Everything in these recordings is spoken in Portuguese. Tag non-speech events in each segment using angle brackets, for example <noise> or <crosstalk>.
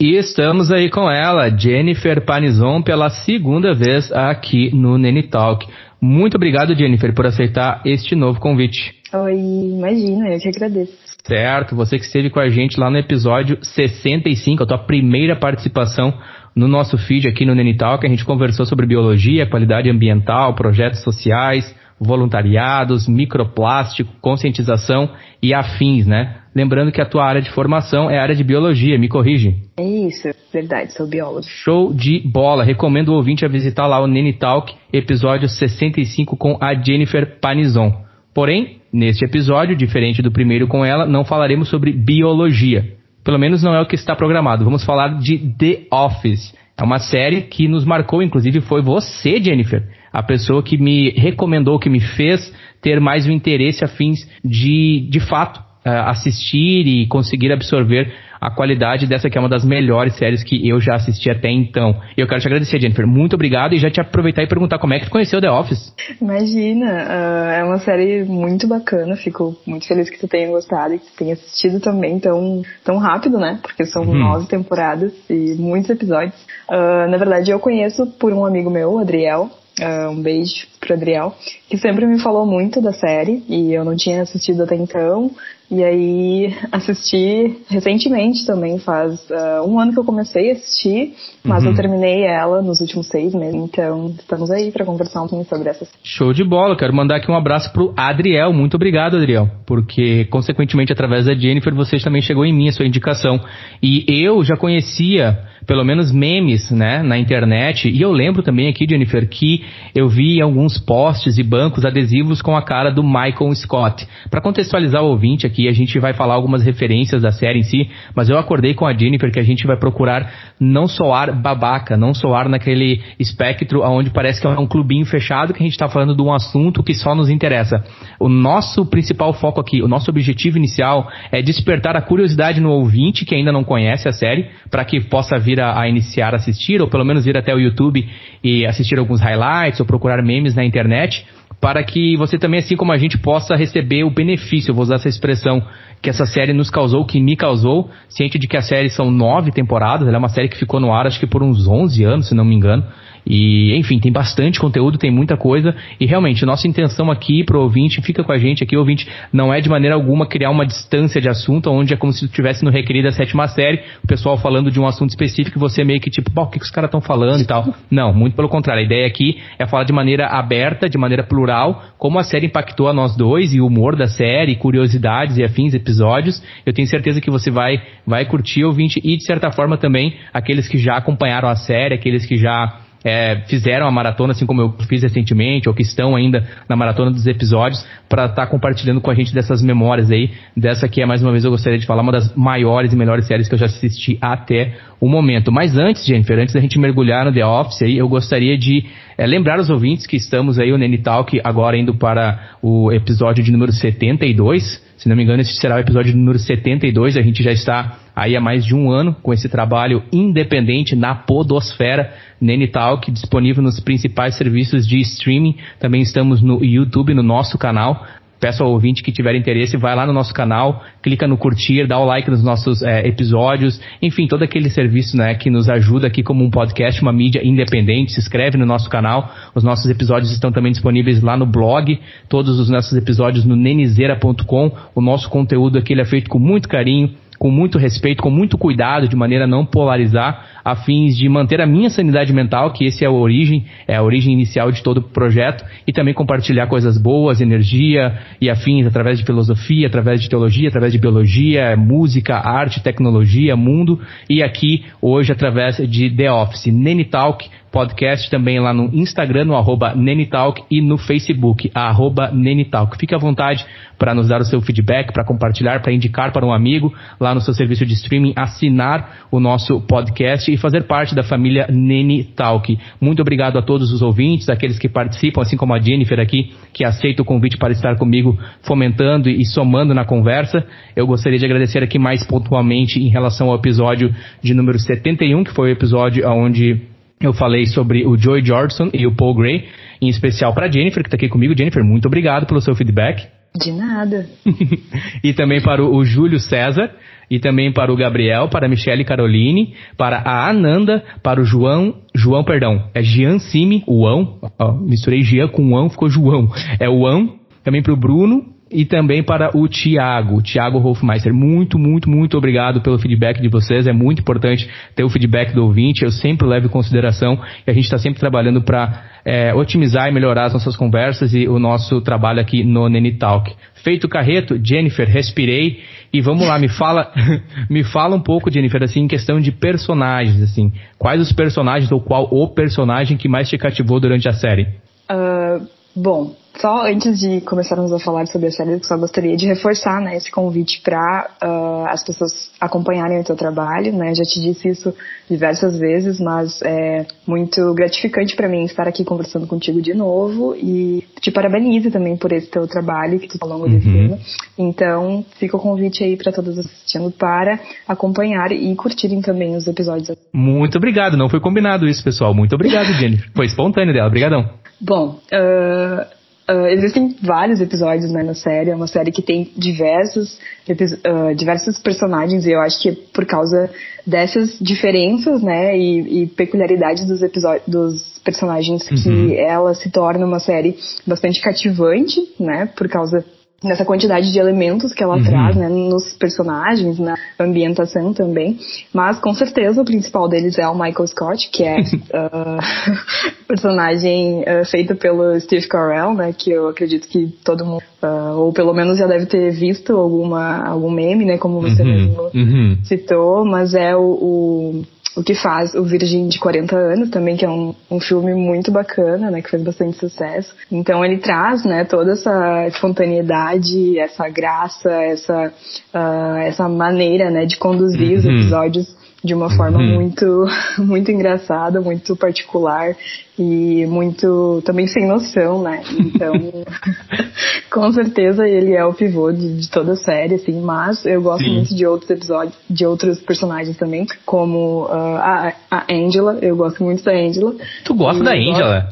E estamos aí com ela, Jennifer Panizon, pela segunda vez aqui no Nene Talk. Muito obrigado, Jennifer, por aceitar este novo convite. Oi, imagina, eu que agradeço. Certo, você que esteve com a gente lá no episódio 65, a tua primeira participação no nosso feed aqui no Nene Talk. A gente conversou sobre biologia, qualidade ambiental, projetos sociais, voluntariados, microplástico, conscientização e afins, né? Lembrando que a tua área de formação é a área de biologia, me corrige. É isso, verdade, sou biólogo. Show de bola. Recomendo o ouvinte a visitar lá o Nene Talk, episódio 65 com a Jennifer Panizon. Porém, neste episódio, diferente do primeiro com ela, não falaremos sobre biologia. Pelo menos não é o que está programado. Vamos falar de The Office. É uma série que nos marcou, inclusive foi você, Jennifer, a pessoa que me recomendou, que me fez ter mais o interesse a fins de, de fato, assistir e conseguir absorver a qualidade dessa que é uma das melhores séries que eu já assisti até então. E eu quero te agradecer, Jennifer. Muito obrigado e já te aproveitar e perguntar como é que tu conheceu The Office. Imagina, uh, é uma série muito bacana. Fico muito feliz que tu tenha gostado e que tu tenha assistido também tão, tão rápido, né? Porque são uhum. nove temporadas e muitos episódios. Uh, na verdade, eu conheço por um amigo meu, Adriel. Uh, um beijo pro Adriel, que sempre me falou muito da série e eu não tinha assistido até então. E aí assisti recentemente também, faz uh, um ano que eu comecei a assistir, mas uhum. eu terminei ela nos últimos seis meses, então estamos aí para conversar um pouquinho sobre essa. Show de bola, quero mandar aqui um abraço pro Adriel, muito obrigado Adriel, porque consequentemente através da Jennifer você também chegou em mim a sua indicação. E eu já conhecia pelo menos memes, né, na internet. E eu lembro também aqui, Jennifer, que eu vi alguns posts e bancos adesivos com a cara do Michael Scott. Para contextualizar o ouvinte aqui, a gente vai falar algumas referências da série em si, mas eu acordei com a Jennifer que a gente vai procurar não soar babaca, não soar naquele espectro onde parece que é um clubinho fechado que a gente está falando de um assunto que só nos interessa. O nosso principal foco aqui, o nosso objetivo inicial é despertar a curiosidade no ouvinte que ainda não conhece a série, para que possa vir a, a, iniciar a assistir, ou pelo menos ir até o YouTube e assistir alguns highlights, ou procurar memes na internet, para que você também, assim como a gente, possa receber o benefício, vou usar essa expressão, que essa série nos causou, que me causou, ciente de que a série são nove temporadas, ela é uma série que ficou no ar acho que por uns 11 anos, se não me engano, e, enfim, tem bastante conteúdo, tem muita coisa. E realmente, nossa intenção aqui pro ouvinte, fica com a gente aqui, ouvinte, não é de maneira alguma criar uma distância de assunto, onde é como se estivesse no recreio da sétima série, o pessoal falando de um assunto específico e você meio que tipo, o que, que os caras estão falando e tal. <laughs> Não, muito pelo contrário. A ideia aqui é falar de maneira aberta, de maneira plural, como a série impactou a nós dois e o humor da série, curiosidades e afins, episódios. Eu tenho certeza que você vai, vai curtir, ouvinte, e de certa forma também aqueles que já acompanharam a série, aqueles que já é, fizeram a maratona, assim como eu fiz recentemente, ou que estão ainda na maratona dos episódios, para estar tá compartilhando com a gente dessas memórias aí. Dessa que é, mais uma vez, eu gostaria de falar, uma das maiores e melhores séries que eu já assisti até o momento. Mas antes, Jennifer, antes da gente mergulhar no The Office aí, eu gostaria de é, lembrar os ouvintes que estamos aí, o Nene Talk, agora indo para o episódio de número 72. Se não me engano, esse será o episódio número 72. A gente já está aí há mais de um ano com esse trabalho independente na podosfera Nene Talk, disponível nos principais serviços de streaming. Também estamos no YouTube, no nosso canal. Peço ao ouvinte que tiver interesse, vai lá no nosso canal, clica no curtir, dá o like nos nossos é, episódios, enfim, todo aquele serviço né, que nos ajuda aqui como um podcast, uma mídia independente, se inscreve no nosso canal. Os nossos episódios estão também disponíveis lá no blog, todos os nossos episódios no nenizeira.com. O nosso conteúdo aqui é feito com muito carinho, com muito respeito, com muito cuidado, de maneira a não polarizar, a fins de manter a minha sanidade mental, que esse é a origem, é a origem inicial de todo o projeto, e também compartilhar coisas boas, energia e afins através de filosofia, através de teologia, através de biologia, música, arte, tecnologia, mundo, e aqui hoje através de The Office, Nene Talk, podcast também lá no Instagram, no arroba Nenitalk e no Facebook, arroba Nenitalk. Fique à vontade para nos dar o seu feedback, para compartilhar, para indicar para um amigo lá no seu serviço de streaming, assinar o nosso podcast e fazer parte da família Nene Talk. Muito obrigado a todos os ouvintes, aqueles que participam, assim como a Jennifer aqui, que aceita o convite para estar comigo fomentando e somando na conversa. Eu gostaria de agradecer aqui mais pontualmente em relação ao episódio de número 71, que foi o episódio onde eu falei sobre o Joey Jordison e o Paul Gray, em especial para Jennifer, que está aqui comigo. Jennifer, muito obrigado pelo seu feedback. De nada. <laughs> e também para o Júlio César, e também para o Gabriel, para a Michele Caroline, para a Ananda, para o João, João, perdão, é Jean Simi, o Ão, ó, misturei Jean com Ão, ficou João, é o Ão, também para o Bruno, e também para o Tiago, Tiago Hofmeister. Muito, muito, muito obrigado pelo feedback de vocês. É muito importante ter o feedback do ouvinte. Eu sempre levo em consideração e a gente está sempre trabalhando para é, otimizar e melhorar as nossas conversas e o nosso trabalho aqui no Nene Talk. Feito o carreto, Jennifer, respirei e vamos lá, me fala, <laughs> me fala um pouco, Jennifer, assim, em questão de personagens, assim, quais os personagens ou qual o personagem que mais te cativou durante a série? Uh, bom, só antes de começarmos a falar sobre a série, só gostaria de reforçar né, esse convite para uh, ah, as pessoas acompanharem o teu trabalho. Né? Já te disse isso diversas vezes, mas é muito gratificante para mim estar aqui conversando contigo de novo e te parabenizo também por esse teu trabalho que tu ao longo uhum. desse ano. Então, fica o convite aí para todos assistindo para acompanhar e curtirem também os episódios. Muito obrigado, não foi combinado isso, pessoal. Muito obrigado, Jennifer. Foi espontâneo dela, obrigadão. Bom, uh, Uh, existem vários episódios né, na série, é uma série que tem diversos, uh, diversos personagens e eu acho que é por causa dessas diferenças né, e, e peculiaridades dos, dos personagens uhum. que ela se torna uma série bastante cativante, né, por causa nessa quantidade de elementos que ela uhum. traz, né, nos personagens, na ambientação também. Mas com certeza o principal deles é o Michael Scott, que é uh, <laughs> <laughs> personagem uh, feito pelo Steve Carell, né, que eu acredito que todo mundo, uh, ou pelo menos já deve ter visto alguma algum meme, né, como você uhum. mesmo uhum. citou, mas é o, o o que faz o Virgem de 40 anos também, que é um, um filme muito bacana, né, que fez bastante sucesso. Então ele traz, né, toda essa espontaneidade, essa graça, essa, uh, essa maneira, né, de conduzir uhum. os episódios de uma forma uhum. muito <laughs> muito engraçada, muito particular e muito também sem noção, né? Então, <laughs> com certeza ele é o pivô de, de, toda a série, assim, mas eu gosto Sim. muito de outros episódios, de outros personagens também, como uh, a, a Angela, eu gosto muito da Angela. Tu gosta da Angela?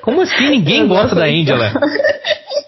Como assim ninguém eu gosta da Angela? <laughs>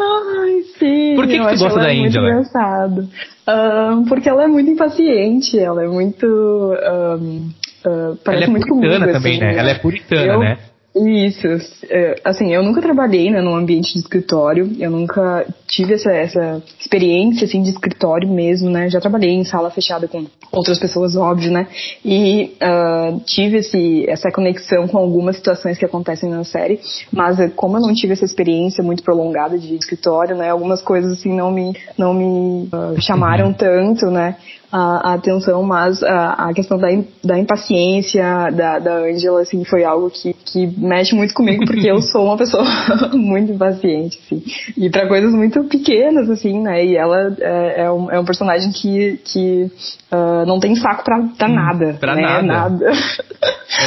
Ai, sim. Por que, que tu gosta da? Muito engraçado. Um, porque ela é muito impaciente, ela é muito. Um, uh, parece ela é muito puritana comigo, também, assim, né? Ela é puritana, eu, né? Isso, é, assim, eu nunca trabalhei né, num ambiente de escritório, eu nunca tive essa, essa experiência, assim, de escritório mesmo, né, já trabalhei em sala fechada com outras pessoas, óbvio, né, e uh, tive esse, essa conexão com algumas situações que acontecem na série, mas eh, como eu não tive essa experiência muito prolongada de escritório, né, algumas coisas, assim, não me, não me uh, chamaram tanto, né, a, a atenção, mas a, a questão da, da impaciência da, da Angela, assim, foi algo que, que mexe muito comigo, porque eu sou uma pessoa <laughs> muito impaciente, assim, e para coisas muito pequenas, assim, né, e ela é, é, um, é um personagem que, que uh, não tem saco pra, pra hum, nada, pra né, nada. nada.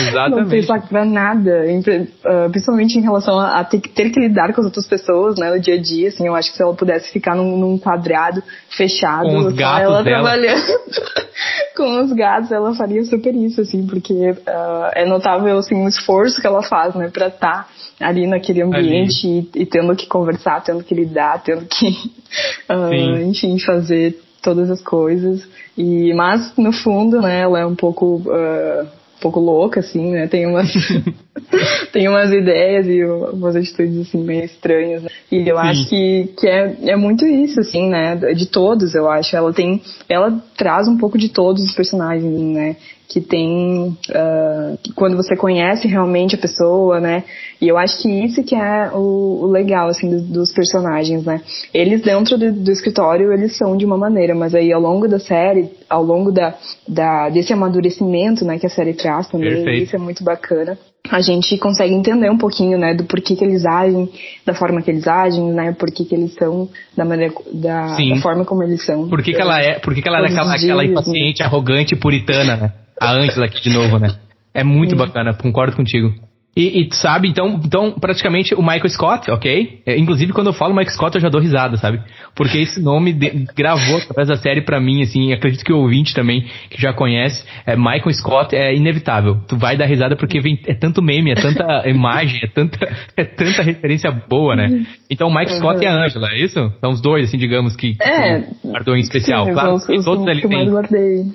Exatamente. <laughs> não tem saco pra nada, uh, principalmente em relação a, a ter, ter, que lidar com as outras pessoas, né, no dia a dia, assim, eu acho que se ela pudesse ficar num, num quadrado fechado, com os gatos ela dela. trabalhando com os gatos, ela faria super isso, assim, porque uh, é notável, assim, o esforço que ela faz, né, pra estar tá ali naquele ambiente e, e, tendo que conversar, tendo que lidar, tendo que, <laughs> uh, enfim, fazer todas as coisas. E, mas, no fundo, né, ela é um pouco... Uh, pouco louca, assim, né? Tem umas, <laughs> tem umas ideias e umas atitudes, assim, meio estranhas, né? E eu Sim. acho que, que é, é muito isso, assim, né? De todos, eu acho. Ela tem, ela traz um pouco de todos os personagens, né? Que tem uh, quando você conhece realmente a pessoa, né? E eu acho que isso que é o, o legal assim dos, dos, personagens, né? Eles dentro do, do, escritório eles são de uma maneira, mas aí ao longo da série, ao longo da, da desse amadurecimento, né, que a série traz também, Perfeito. isso é muito bacana. A gente consegue entender um pouquinho, né, do porquê que eles agem, da forma que eles agem, né, porquê que eles são, da maneira, da, da forma como eles são. Por que, que ela é, por que, que ela é aquela, aquela impaciente, arrogante, puritana, né? a Angela aqui de novo, né? É muito Sim. bacana, concordo contigo. E, e, sabe, então, então, praticamente o Michael Scott, ok? É, inclusive, quando eu falo Michael Scott, eu já dou risada, sabe? Porque esse nome de, gravou através da série pra mim, assim, acredito que o ouvinte também, que já conhece, é, Michael Scott é inevitável. Tu vai dar risada porque vem, é tanto meme, é tanta <laughs> imagem, é tanta, é tanta referência boa, né? Então, o Michael Scott e a Angela, é isso? São os dois, assim, digamos, que, é, guardou em especial. Sim, claro, os, todos ali tem.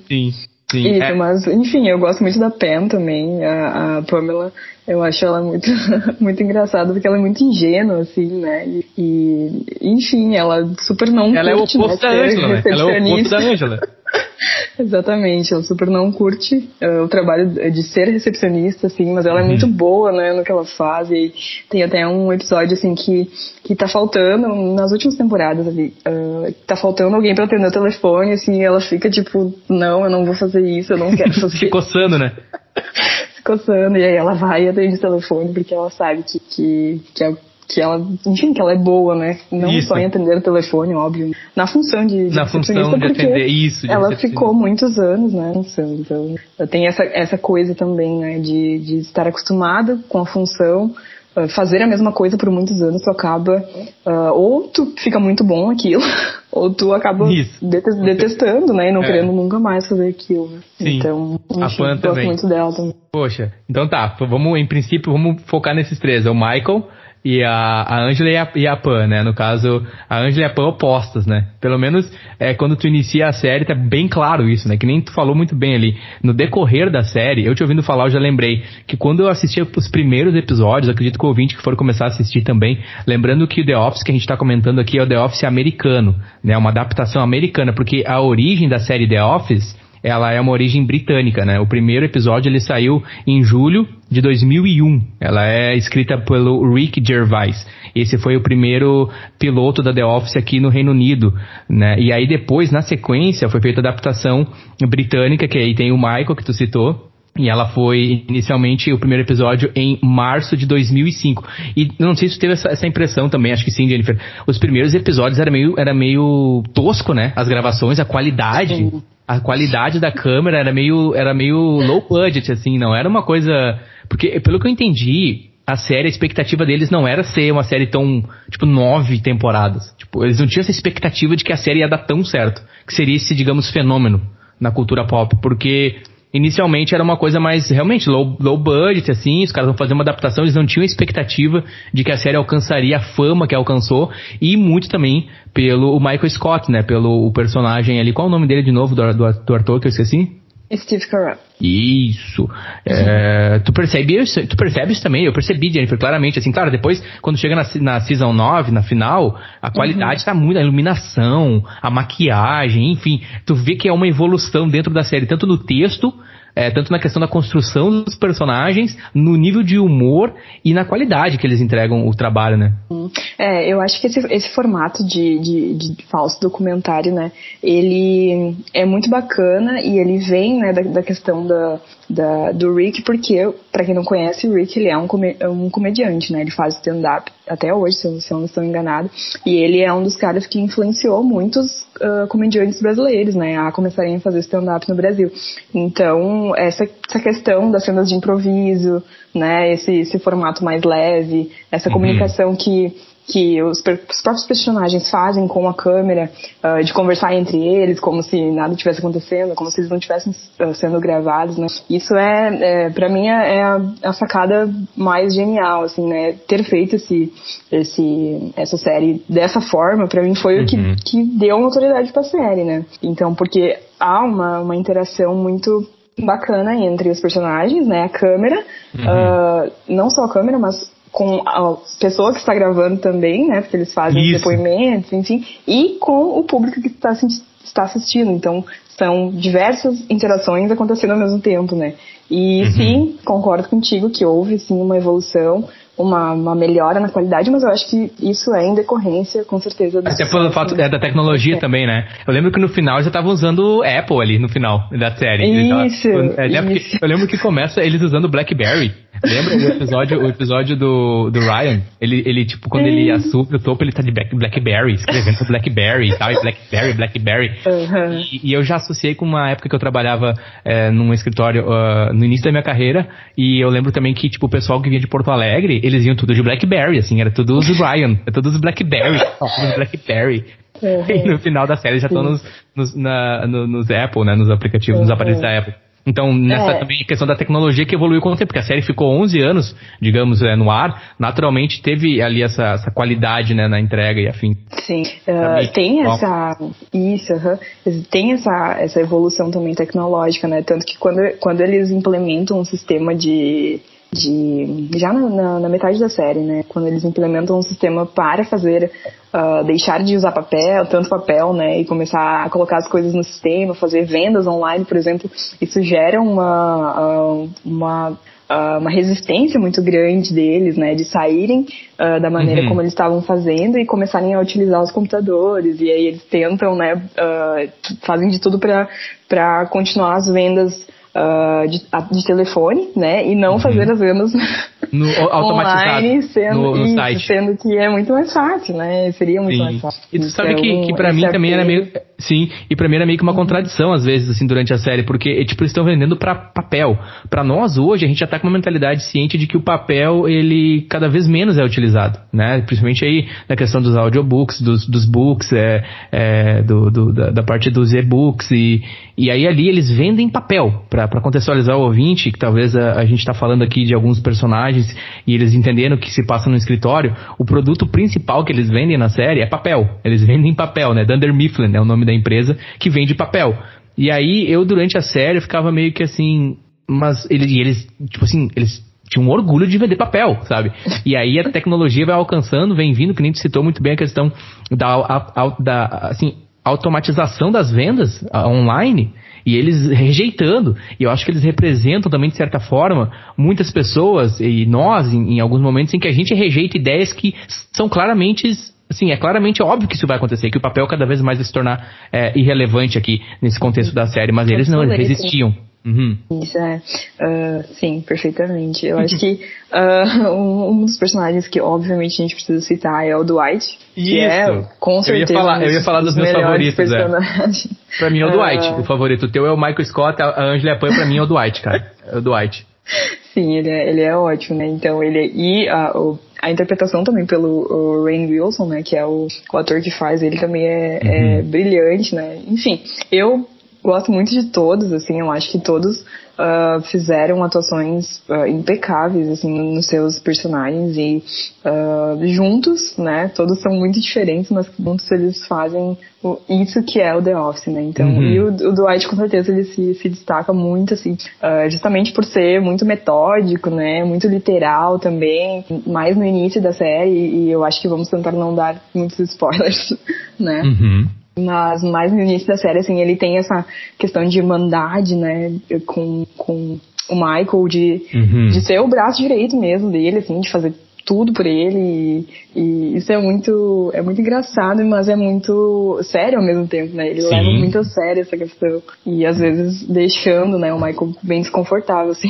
Sim. Sim, Isso, é. mas enfim, eu gosto muito da Pam também, a, a Pamela. Eu acho ela muito, <laughs> muito engraçada porque ela é muito ingênua, assim, né? E, e enfim, ela super não ela curte, é o oposto né, da Angela, né? Ela é o oposto da Angela. <laughs> <laughs> Exatamente, ela super não curte uh, o trabalho de ser recepcionista, assim, mas ela é uhum. muito boa, né, no que ela faz. E tem até um episódio, assim, que, que tá faltando, nas últimas temporadas ali, uh, tá faltando alguém pra atender o telefone, assim, e ela fica tipo, não, eu não vou fazer isso, eu não quero <laughs> fazer Se coçando, né? <laughs> Se coçando, e aí ela vai e atende o telefone, porque ela sabe que, que, que é que ela, enfim, que ela é boa, né? Não isso. só em atender o telefone, óbvio, na função de, de na função de atender isso. De ela ficou muitos anos, né? Função, então tem essa essa coisa também, né? De, de estar acostumada com a função ah, fazer a mesma coisa por muitos anos, tu acaba uh, ou tu fica muito bom aquilo, <laughs> ou tu acaba detestando, né, e não é. querendo nunca mais fazer aquilo. Sim. Então, enfim, a Pan também. muito dela também. Poxa, então tá, vamos em princípio vamos focar nesses três, é o Michael, e a, a Angela e a, e a Pan, né? No caso, a Angela e a Pan opostas, né? Pelo menos é, quando tu inicia a série, tá bem claro isso, né? Que nem tu falou muito bem ali. No decorrer da série, eu te ouvindo falar, eu já lembrei que quando eu assistia os primeiros episódios, acredito que o ouvinte que for começar a assistir também, lembrando que o The Office que a gente tá comentando aqui é o The Office americano, né? Uma adaptação americana, porque a origem da série The Office ela é uma origem britânica, né? O primeiro episódio ele saiu em julho de 2001. Ela é escrita pelo Rick Gervais. Esse foi o primeiro piloto da The Office aqui no Reino Unido, né? E aí depois, na sequência, foi feita a adaptação britânica, que aí tem o Michael que tu citou, e ela foi inicialmente o primeiro episódio em março de 2005. E não sei se você teve essa, essa, impressão também, acho que sim, Jennifer. Os primeiros episódios era meio, era meio tosco, né? As gravações, a qualidade. Sim a qualidade da câmera era meio, era meio low budget, assim, não era uma coisa. Porque, pelo que eu entendi, a série, a expectativa deles não era ser uma série tão, tipo, nove temporadas. Tipo, eles não tinham essa expectativa de que a série ia dar tão certo. Que seria esse, digamos, fenômeno na cultura pop. Porque inicialmente era uma coisa mais realmente low, low budget, assim, os caras vão fazer uma adaptação, eles não tinham expectativa de que a série alcançaria a fama que alcançou, e muito também pelo Michael Scott, né, pelo o personagem ali, qual é o nome dele de novo, do, do, do ator que eu esqueci? Steve Carell. Isso. É, tu, percebes, tu percebes também, eu percebi, Jennifer, claramente, assim, claro, depois, quando chega na, na Season 9, na final, a qualidade uhum. tá muito, a iluminação, a maquiagem, enfim, tu vê que é uma evolução dentro da série, tanto no texto, é, tanto na questão da construção dos personagens, no nível de humor e na qualidade que eles entregam o trabalho, né? É, eu acho que esse, esse formato de, de, de, falso documentário, né, ele é muito bacana e ele vem, né, da, da questão da, da, do Rick, porque, para quem não conhece, o Rick, ele é um, come, é um comediante, né, ele faz stand-up até hoje, se eu, se eu não estou enganado, e ele é um dos caras que influenciou muitos uh, comediantes brasileiros, né, a começarem a fazer stand-up no Brasil. Então, essa, essa questão das cenas de improviso, né, esse, esse formato mais leve, essa uhum. comunicação que que os, os, próprios personagens fazem com a câmera, uh, de conversar entre eles, como se nada tivesse acontecendo, como se eles não estivessem uh, sendo gravados, né? Isso é, é para mim, é, é a, a, sacada mais genial, assim, né? Ter feito esse, esse, essa série dessa forma, para mim, foi uhum. o que, uhum. que deu autoridade pra série, né? Então, porque há uma, uma interação muito bacana entre os personagens, né? A câmera, uhum. uh, não só a câmera, mas com a pessoa que está gravando também, né? Porque eles fazem Isso. depoimentos, enfim, e com o público que está, está assistindo. Então, são diversas interações acontecendo ao mesmo tempo, né? E uhum. sim, concordo contigo que houve sim uma evolução, uma, uma melhora na qualidade, mas eu acho que isso é em decorrência, com certeza. Até pelo fato é, da tecnologia é. também, né? Eu lembro que no final já estavam usando Apple ali no final da série. Isso, é, isso. Eu lembro que começa eles usando BlackBerry. Lembra o episódio, o episódio do, do Ryan? Ele, ele, tipo, quando ele assume o topo, ele tá de Black, Blackberry, escrevendo Blackberry e tal, e Blackberry, Blackberry. Uhum. E, e, eu já associei com uma época que eu trabalhava é, num escritório uh, no início da minha carreira, e eu lembro também que, tipo, o pessoal que vinha de Porto Alegre, eles iam tudo de Blackberry, assim, era tudo os Ryan, era tudo os Blackberry, <laughs> tudo Blackberry. Uhum. E no final da série já estão nos, nos, na, no, nos Apple, né, nos aplicativos, uhum. nos aparelhos da Apple. Então, nessa é. também questão da tecnologia que evoluiu com o tempo, porque a série ficou 11 anos, digamos, é, no ar, naturalmente teve ali essa, essa qualidade né, na entrega e afim. Sim, uh, tem bom. essa. Isso, uh tem essa, essa evolução também tecnológica, né? Tanto que quando, quando eles implementam um sistema de de já na, na, na, metade da série, né, quando eles implementam um sistema para fazer uh, deixar de usar papel, tanto papel, né, e começar a colocar as coisas no sistema, fazer vendas online, por exemplo, isso gera uma uh, uma uh, uma resistência muito grande deles, né, de saírem uh, da maneira uhum. como eles estavam fazendo e começarem a utilizar os computadores. E aí eles tentam, né, uh, fazem de tudo para continuar as vendas uh, de, de, telefone, né? E não uhum. fazer as vendas no, online, sendo, no, no isso, site. sendo que é muito mais fácil, né? Seria muito Sim. mais fácil. E tu sabe que, que pra mim também era meio. Sim, e pra mim era meio que uma uhum. contradição, às vezes, assim, durante a série, porque, tipo, eles estão vendendo pra papel. Pra nós, hoje, a gente já tá com uma mentalidade ciente de que o papel, ele cada vez menos é utilizado, né? Principalmente aí na questão dos audiobooks, dos, dos books, é, é do, do da, da, parte dos e-books, e, e aí ali eles vendem papel, pra, pra contextualizar o ouvinte, que talvez a, a gente tá falando aqui de alguns personagens e eles entenderam o que se passa no escritório, o produto principal que eles vendem na série é papel. Eles vendem papel, né? Dunder Mifflin é o nome da empresa que vende papel. E aí eu, durante a série, ficava meio que assim. Mas eles, eles tipo assim, eles tinham um orgulho de vender papel, sabe? E aí a tecnologia vai alcançando, vem vindo, que nem tu citou muito bem a questão da, a, a, da assim, automatização das vendas online e eles rejeitando. E eu acho que eles representam também, de certa forma, muitas pessoas e nós, em, em alguns momentos, em que a gente rejeita ideias que são claramente Sim, é claramente óbvio que isso vai acontecer, que o papel cada vez mais vai se tornar é, irrelevante aqui nesse contexto da série, mas eles não, eles resistiam. Uhum. Isso, é. Uh, sim, perfeitamente. Eu acho <laughs> que uh, um, um, dos personagens que, obviamente, a gente precisa citar é o Dwight. Isso. Que é, com certeza. Eu ia falar, eu ia falar dos, meus favoritos. É. Pra mim é o Dwight, uh, o favorito. O teu é o Michael Scott, a Angela Pan pra mim é o Dwight, cara. É o Dwight. <laughs> Sim, ele é, ele é ótimo, né? Então, ele. E o a interpretação também pelo Rain Wilson, né, que é o, o, ator que faz, ele também é, é uhum. é, brilhante, né. Enfim, eu gosto muito de todos, assim, eu acho que todos uh, fizeram atuações uh, impecáveis, assim, nos seus personagens e uh, juntos, né, todos são muito diferentes, mas juntos eles fazem o, isso que é o The Office, né, então, uhum. e o, o, Dwight com certeza ele se, se destaca muito, assim, justamente por ser muito metódico, né, muito literal também, mais no início da série, e eu acho que vamos tentar não dar muitos <laughs> spoilers, né. Uhum mas mais no início da série, assim, ele tem essa questão de irmandade, né, com, com o Michael, de, uhum. de ser o braço direito mesmo dele, assim, de fazer tudo por ele. E, e, isso é muito é muito engraçado mas é muito sério ao mesmo tempo né? Ele Sim. leva muito a sério essa questão. E às vezes deixando né o Michael bem desconfortável <laughs> assim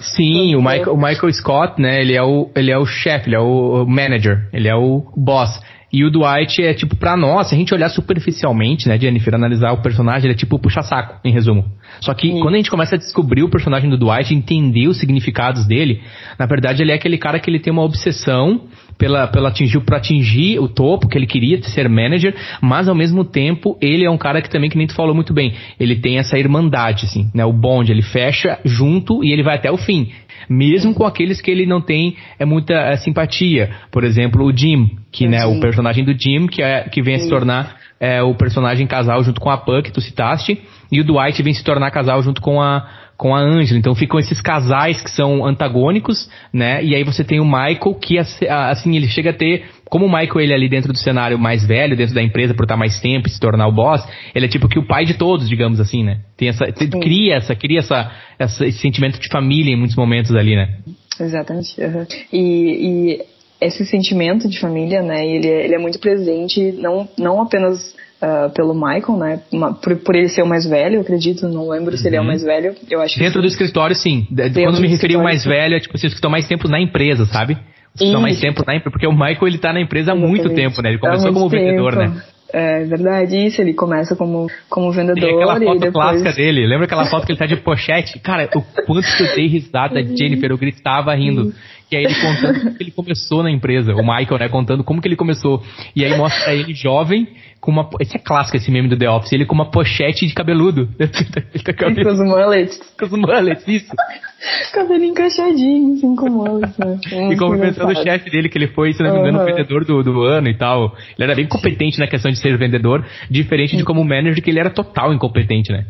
Sim o Michael o Michael Scott né ele é o ele é o chefe ele é o manager ele é o boss e o Dwight é tipo, pra nós, se a gente olhar superficialmente, né, Jennifer, analisar o personagem, ele é tipo puxa-saco, em resumo. Só que Sim. quando a gente começa a descobrir o personagem do Dwight, entender os significados dele, na verdade ele é aquele cara que ele tem uma obsessão pela, pela atingir, pra atingir o topo, que ele queria ser manager, mas ao mesmo tempo ele é um cara que também, que nem tu falou muito bem, ele tem essa irmandade, assim, né, o bonde, ele fecha junto e ele vai até o fim mesmo com aqueles que ele não tem é, muita é, simpatia. Por exemplo, o Jim, que né, o personagem do Jim, que, é, que vem a se tornar é, o personagem casal junto com a Pan, que tu citaste, e o Dwight vem se tornar casal junto com a com a Angela. Então ficam esses casais que são antagônicos, né? E aí você tem o Michael que assim ele chega a ter como o Michael ele é ali dentro do cenário mais velho, dentro da empresa por estar mais tempo e se tornar o boss, ele é tipo que o pai de todos, digamos assim, né? Tem essa cria essa cria essa, essa esse sentimento de família em muitos momentos ali, né? Exatamente. Uhum. E, e esse sentimento de família, né? Ele é, ele é muito presente, não não apenas Uh, uh, pelo Michael, né? Uma, por, por, ele ser o mais velho, eu acredito, não lembro uhum. se ele é o uhum. mais velho. Eu acho Dentro do escritório, sim. Dentro Quando me referi ao mais sim. velho, é tipo assim, os que estão mais tempo na empresa, sabe? Os que estão mais tempo na empresa, porque o Michael ele tá na empresa há muito tempo, né? Ele começou como tempo. vendedor, né? É verdade, isso, ele começa como, como vendedor Tem aquela foto depois... clássica dele, lembra aquela foto que ele tá de pochete? Cara, o quanto que eu dei risada, Jennifer, eu gritava rindo. E aí ele contando como ele começou na empresa, o Michael, né, contando como que ele começou. E aí mostra ele jovem, com uma. Esse é clássico, esse meme do The Office, ele com uma pochete de cabeludo. <laughs> tá cabelo... Com os mullets. <laughs> Com os mullets, isso. <laughs> Cabelo encaixadinho, assim, com mullets, né? e cumprimentando o chefe dele, que ele foi, se não me engano, uhum. vendedor do, do ano e tal. Ele era bem competente na questão de ser vendedor, diferente de como manager, que ele era total incompetente, né?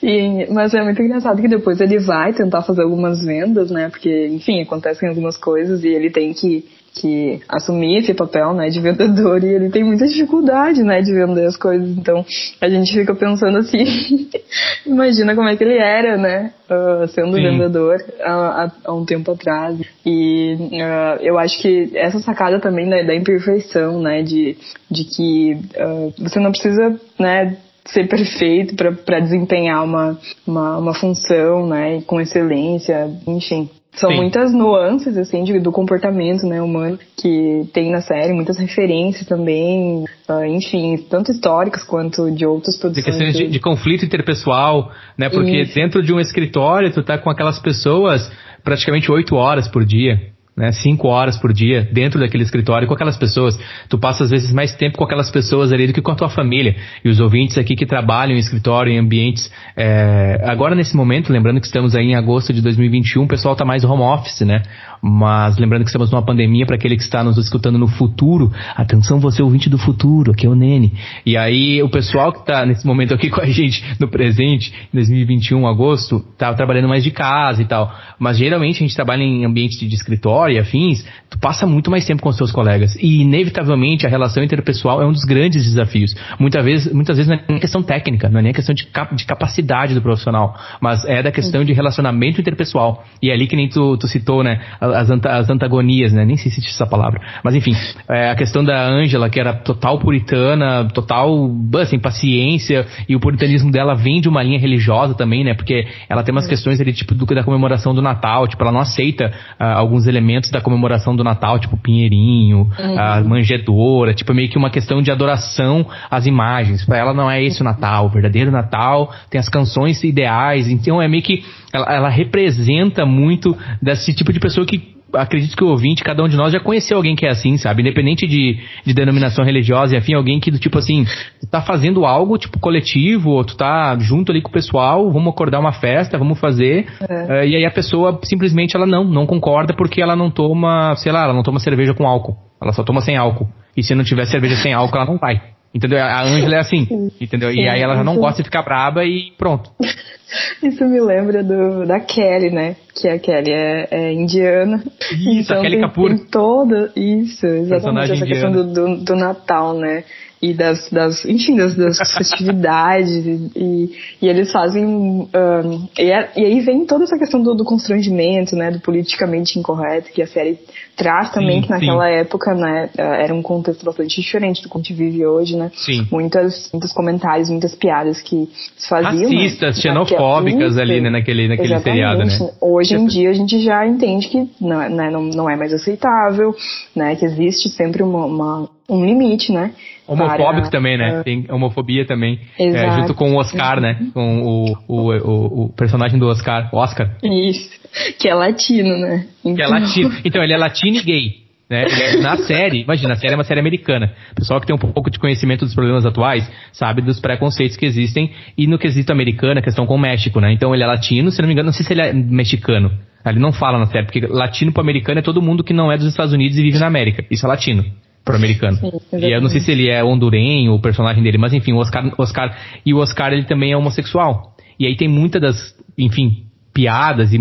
Sim, mas é muito engraçado que depois ele vai tentar fazer algumas vendas, né? Porque, enfim, acontecem algumas coisas e ele tem que, que assumir esse papel, né, de vendedor e ele tem muita dificuldade, né, de vender as coisas. Então, a gente fica pensando assim, <laughs> imagina como é que ele era, né, uh, sendo Sim. vendedor há, há, um tempo atrás. E uh, eu acho que essa sacada também da, da imperfeição, né, de, de que uh, você não precisa, né, ser perfeito para desempenhar uma, uma, uma função, né, com excelência, enfim. São Sim. muitas nuances, assim, de, do comportamento, né, humano que tem na série, muitas referências também, uh, enfim, tanto históricas quanto de outras produções. De questões de, de conflito interpessoal, né, porque Isso. dentro de um escritório tu tá com aquelas pessoas praticamente oito horas por dia né, cinco horas por dia dentro daquele escritório com aquelas pessoas. Tu passa às vezes mais tempo com aquelas pessoas ali do que com a tua família. E os ouvintes aqui que trabalham em escritório, em ambientes. É, agora nesse momento, lembrando que estamos aí em agosto de 2021, o pessoal está mais home office, né? Mas lembrando que estamos numa pandemia, para aquele que está nos escutando no futuro, atenção você ouvinte do futuro, aqui é o Nene. E aí o pessoal que está nesse momento aqui <laughs> com a gente no presente, em 2021, agosto, tá trabalhando mais de casa e tal. Mas geralmente a gente trabalha em ambientes de escritório e afins, tu passa muito mais tempo com os seus colegas. E, inevitavelmente, a relação interpessoal é um dos grandes desafios. Muitas vezes, muitas vezes não é nem questão técnica, não é nem questão de, cap de capacidade do profissional, mas é da questão de relacionamento interpessoal. E é ali que nem tu, tu citou, né, as, as antagonias, né, nem sei se existe essa palavra. Mas, enfim, é, a questão da Ângela, que era total puritana, total, assim, paciência, e o puritanismo dela vem de uma linha religiosa também, né, porque ela tem umas questões ali, tipo, do, da comemoração do Natal, tipo, ela não aceita uh, alguns elementos elementos da comemoração do Natal, tipo pinheirinho, uhum. a manjedora, tipo meio que uma questão de adoração às imagens. Para ela não é esse o Natal, o verdadeiro Natal tem as canções ideais, então é meio que ela, ela representa muito desse tipo de pessoa que acredito que o ouvinte, cada um de nós já conheceu alguém que é assim, sabe? Independente de, de denominação religiosa e afim, alguém que do tipo assim, tu tá fazendo algo, tipo, coletivo, ou tu tá junto ali com o pessoal, vamos acordar uma festa, vamos fazer. É. Uh, e aí a pessoa simplesmente ela não, não concorda porque ela não toma, sei lá, ela não toma cerveja com álcool. Ela só toma sem álcool. E se não tiver cerveja sem álcool, ela não vai. Entendeu? A Ângela é assim, entendeu? E aí ela já não gosta de ficar braba e pronto. <laughs> Isso me lembra do, da Kelly, né? Que a Kelly é, é indiana. Isso, então a Kelly tem, Kapoor. Tem toda, isso, exatamente, essa questão do, do, do, Natal, né? E das, das enfim, das, das festividades. E, e, eles fazem. Um, e, é, e, aí vem toda essa questão do, do constrangimento, né? Do politicamente incorreto, que a série traz também sim, que naquela sim. época, né, eh, era um contexto bastante diferente do que a gente vive hoje, né? Sim. Muitas, muitos comentários, muitas piadas que se faziam. Né, Racistas, né, xenofóbicas ali, né, naquele, naquele Exatamente. seriado, né? Hoje em dia a gente já entende que não, é, né, não, não é mais aceitável, né? Que existe sempre uma, uma um limite, né? Homofóbico para, também, né? Uh, Tem homofobia também. É, junto com o Oscar, né? Com o, o, o, o, personagem do Oscar, Oscar. Isso. Que é latino, né? Então... Que é então- latino. <laughs> Então, ele é latino e gay. Né? É, na série, imagina, a série é uma série americana. O pessoal que tem um pouco de conhecimento dos problemas atuais sabe dos preconceitos que existem e no quesito americano, a questão com o México, né? Então ele é latino, se não me engano, não sei se ele é mexicano. Ele não fala na série, porque latino para americano é todo mundo que não é dos Estados Unidos e vive na América. Isso é latino pro americano. E eu não sei se ele é hondurenho, o personagem dele, mas enfim, o Oscar, Oscar e o Oscar ele também é homossexual. E aí tem muitas das, enfim, piadas e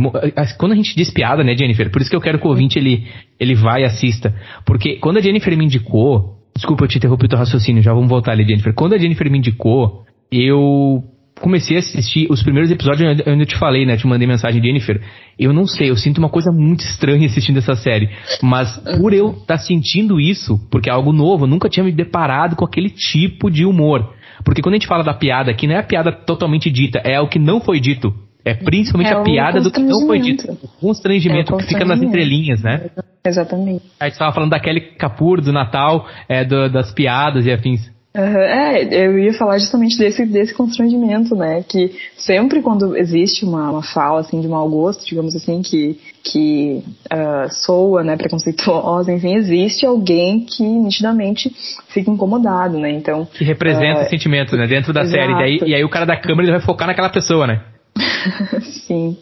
quando a gente diz piada, né, Jennifer? Por isso que eu quero que o ouvinte ele ele vá e assista, porque quando a Jennifer me indicou, desculpa eu te interrompi o teu raciocínio, já vamos voltar ali, Jennifer. Quando a Jennifer me indicou, eu comecei a assistir os primeiros episódios, eu ainda te falei, né? Te mandei mensagem, Jennifer. Eu não sei, eu sinto uma coisa muito estranha assistindo essa série. Mas por eu estar tá sentindo isso, porque é algo novo, eu nunca tinha me deparado com aquele tipo de humor. Porque quando a gente fala da piada aqui, não é a piada totalmente dita, é o que não foi dito. É principalmente é a piada do que não foi dito. O constrangimento, é o constrangimento. que fica nas entrelinhas, né? Exatamente. A gente tava falando da Kelly Capur, do Natal, é, do, das piadas e afins. Uhum, é, eu ia falar justamente desse, desse constrangimento, né? Que sempre quando existe uma, uma fala, assim, de mau gosto, digamos assim, que, que uh, soa, né, preconceituosa, enfim, existe alguém que nitidamente fica incomodado, né? Então... Que representa uh, o sentimento, né? Dentro da exato. série. Daí, e aí o cara da câmera ele vai focar naquela pessoa, né? <laughs> Sim,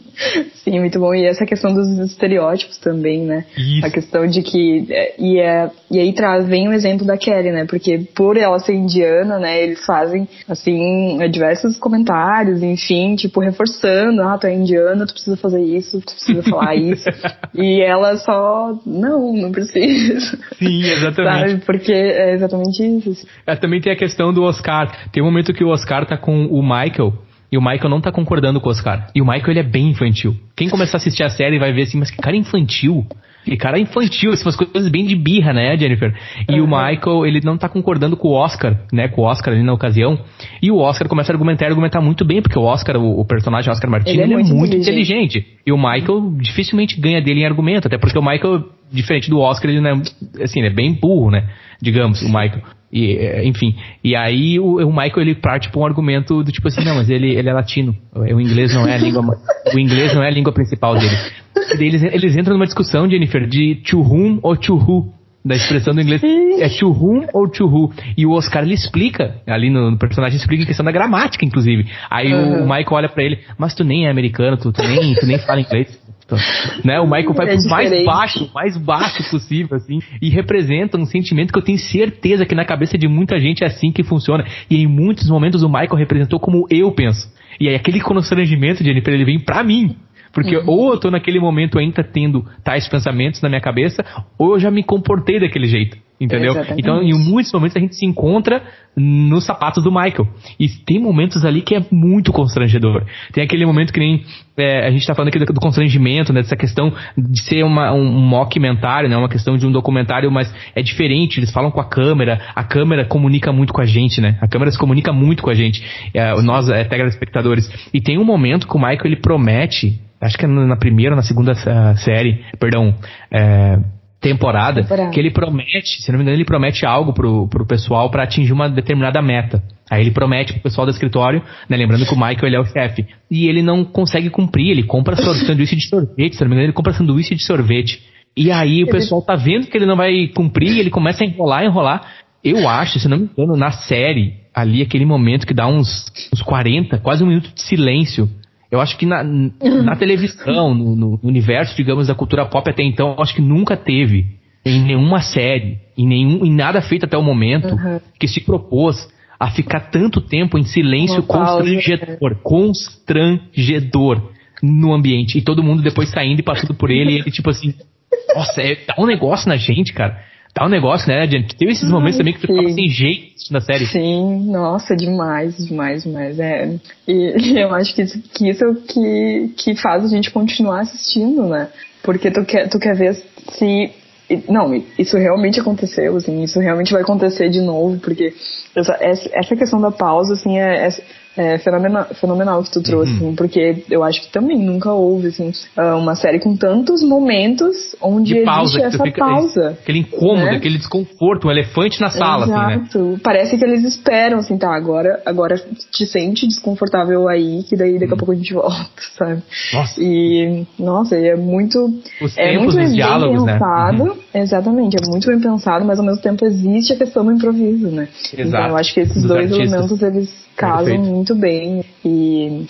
sim, muito bom. E essa questão dos estereótipos também, né? Isso. A questão de que. É, e, é, e aí traz, vem o exemplo da Kelly, né? Porque por ela ser indiana, né, eles fazem, assim, diversos comentários, enfim, tipo, reforçando: ah, tu é indiana, tu precisa fazer isso, tu precisa falar isso. <laughs> e ela só. Não, não precisa. Sim, exatamente. Sabe? Porque é exatamente isso. É, também tem a questão do Oscar. Tem um momento que o Oscar tá com o Michael. E o Michael não tá concordando com o Oscar. E o Michael, ele é bem infantil. Quem começar a assistir a série vai ver assim, mas que cara infantil. E cara infantil, essas coisas bem de birra, né, Jennifer? E uhum. o Michael, ele não tá concordando com o Oscar, né, com o Oscar ali na ocasião. E o Oscar começa a argumentar e argumentar muito bem, porque o Oscar, o, o personagem Oscar Martins, ele, é, ele muito, é muito inteligente. inteligente. E o Michael dificilmente ganha dele em argumento, até porque o Michael, diferente do Oscar, ele não é, assim, ele é bem burro, né, digamos, o Michael. E, é, enfim. E aí o, o Michael ele parte para um argumento do tipo assim, não, mas ele, ele é latino. O inglês não é a língua. o inglês não é a língua principal dele. Daí eles, eles entram numa discussão, Jennifer, de to whom ou to who. Da expressão do inglês. É to whom ou to who. E o Oscar ele explica, ali no, no personagem, explica a questão da gramática, inclusive. Aí uhum. o, o Michael olha para ele, mas tu nem é americano, tu, tu, nem, tu nem fala inglês. né? O Michael vai é pro mais baixo, mais baixo possível, assim, e representa um sentimento que eu tenho certeza que na cabeça de muita gente é assim que funciona. E em muitos momentos o Michael representou como eu penso. E aí aquele constrangimento, Jennifer, ele vem pra mim. Porque uhum. ou eu tô naquele momento ainda tendo tais pensamentos na minha cabeça, ou eu já me comportei daquele jeito. Entendeu? Exatamente. Então, em muitos momentos a gente se encontra nos sapatos do Michael. E tem momentos ali que é muito constrangedor. Tem aquele momento que nem é, a gente está falando aqui do, do, constrangimento, né, dessa questão de ser uma, um, um mockumentário, né, uma questão de um documentário, mas é diferente. Eles falam com a câmera, a câmera comunica muito com a gente, né? A câmera se comunica muito com a gente, é, nós, é, telespectadores. E tem um momento que o Michael ele promete, acho que é na primeira ou na segunda uh, série, perdão, é, temporada, temporada, que ele promete, se não me engano, ele promete algo pro, pro pessoal para atingir uma determinada meta. Aí ele promete pro pessoal do escritório, né, lembrando que o Michael ele é o chefe, e ele não consegue cumprir, ele compra <laughs> sanduíche de sorvete, se não me engano, ele compra sanduíche de sorvete. E aí o pessoal tá vendo que ele não vai cumprir, e ele começa a enrolar, enrolar. Eu acho, se não me engano, na série, ali aquele momento que dá uns, uns 40, quase um minuto de silêncio eu acho que na, na <laughs> televisão, no, no, universo, digamos, da cultura pop até então, acho que nunca teve em nenhuma série, em, nenhum, em nada feito até o momento, uhum. que se propôs a ficar tanto tempo em silêncio constrangedor, constrangedor no ambiente. E todo mundo depois saindo e passando por ele, e ele tipo assim, <laughs> nossa, é, dá um negócio na gente, cara. Dá um negócio, né, gente? Teve esses momentos Ai, também que ficava sem jeito na série. Sim, nossa, demais, demais, demais. É. E, eu acho que isso, que isso é o que, que faz a gente continuar assistindo, né? Porque tu quer, tu quer ver se. Não, isso realmente aconteceu, assim, isso realmente vai acontecer de novo, porque essa, essa questão da pausa, assim, é, é é fenomenal, fenomenal que tu trouxe, uhum. assim, porque eu acho que também nunca houve, assim, ah, uma série com tantos momentos onde De pausa, existe essa fica, pausa. Aquele incômodo, né? aquele desconforto, um elefante na sala, Exato. assim, né? Parece que eles esperam, assim, tá, agora, agora te sente desconfortável aí, que daí daqui a uhum. pouco a gente volta, <laughs> sabe? Nossa. E, nossa, é muito... Os é tempos, muito os diálogos, né? pensado, né? Exatamente, é muito bem pensado, mas ao mesmo tempo existe a questão do improviso, né? Exato. Então eu acho que esses Dos dois artistas. elementos, eles casam Perfeito. muito bem. E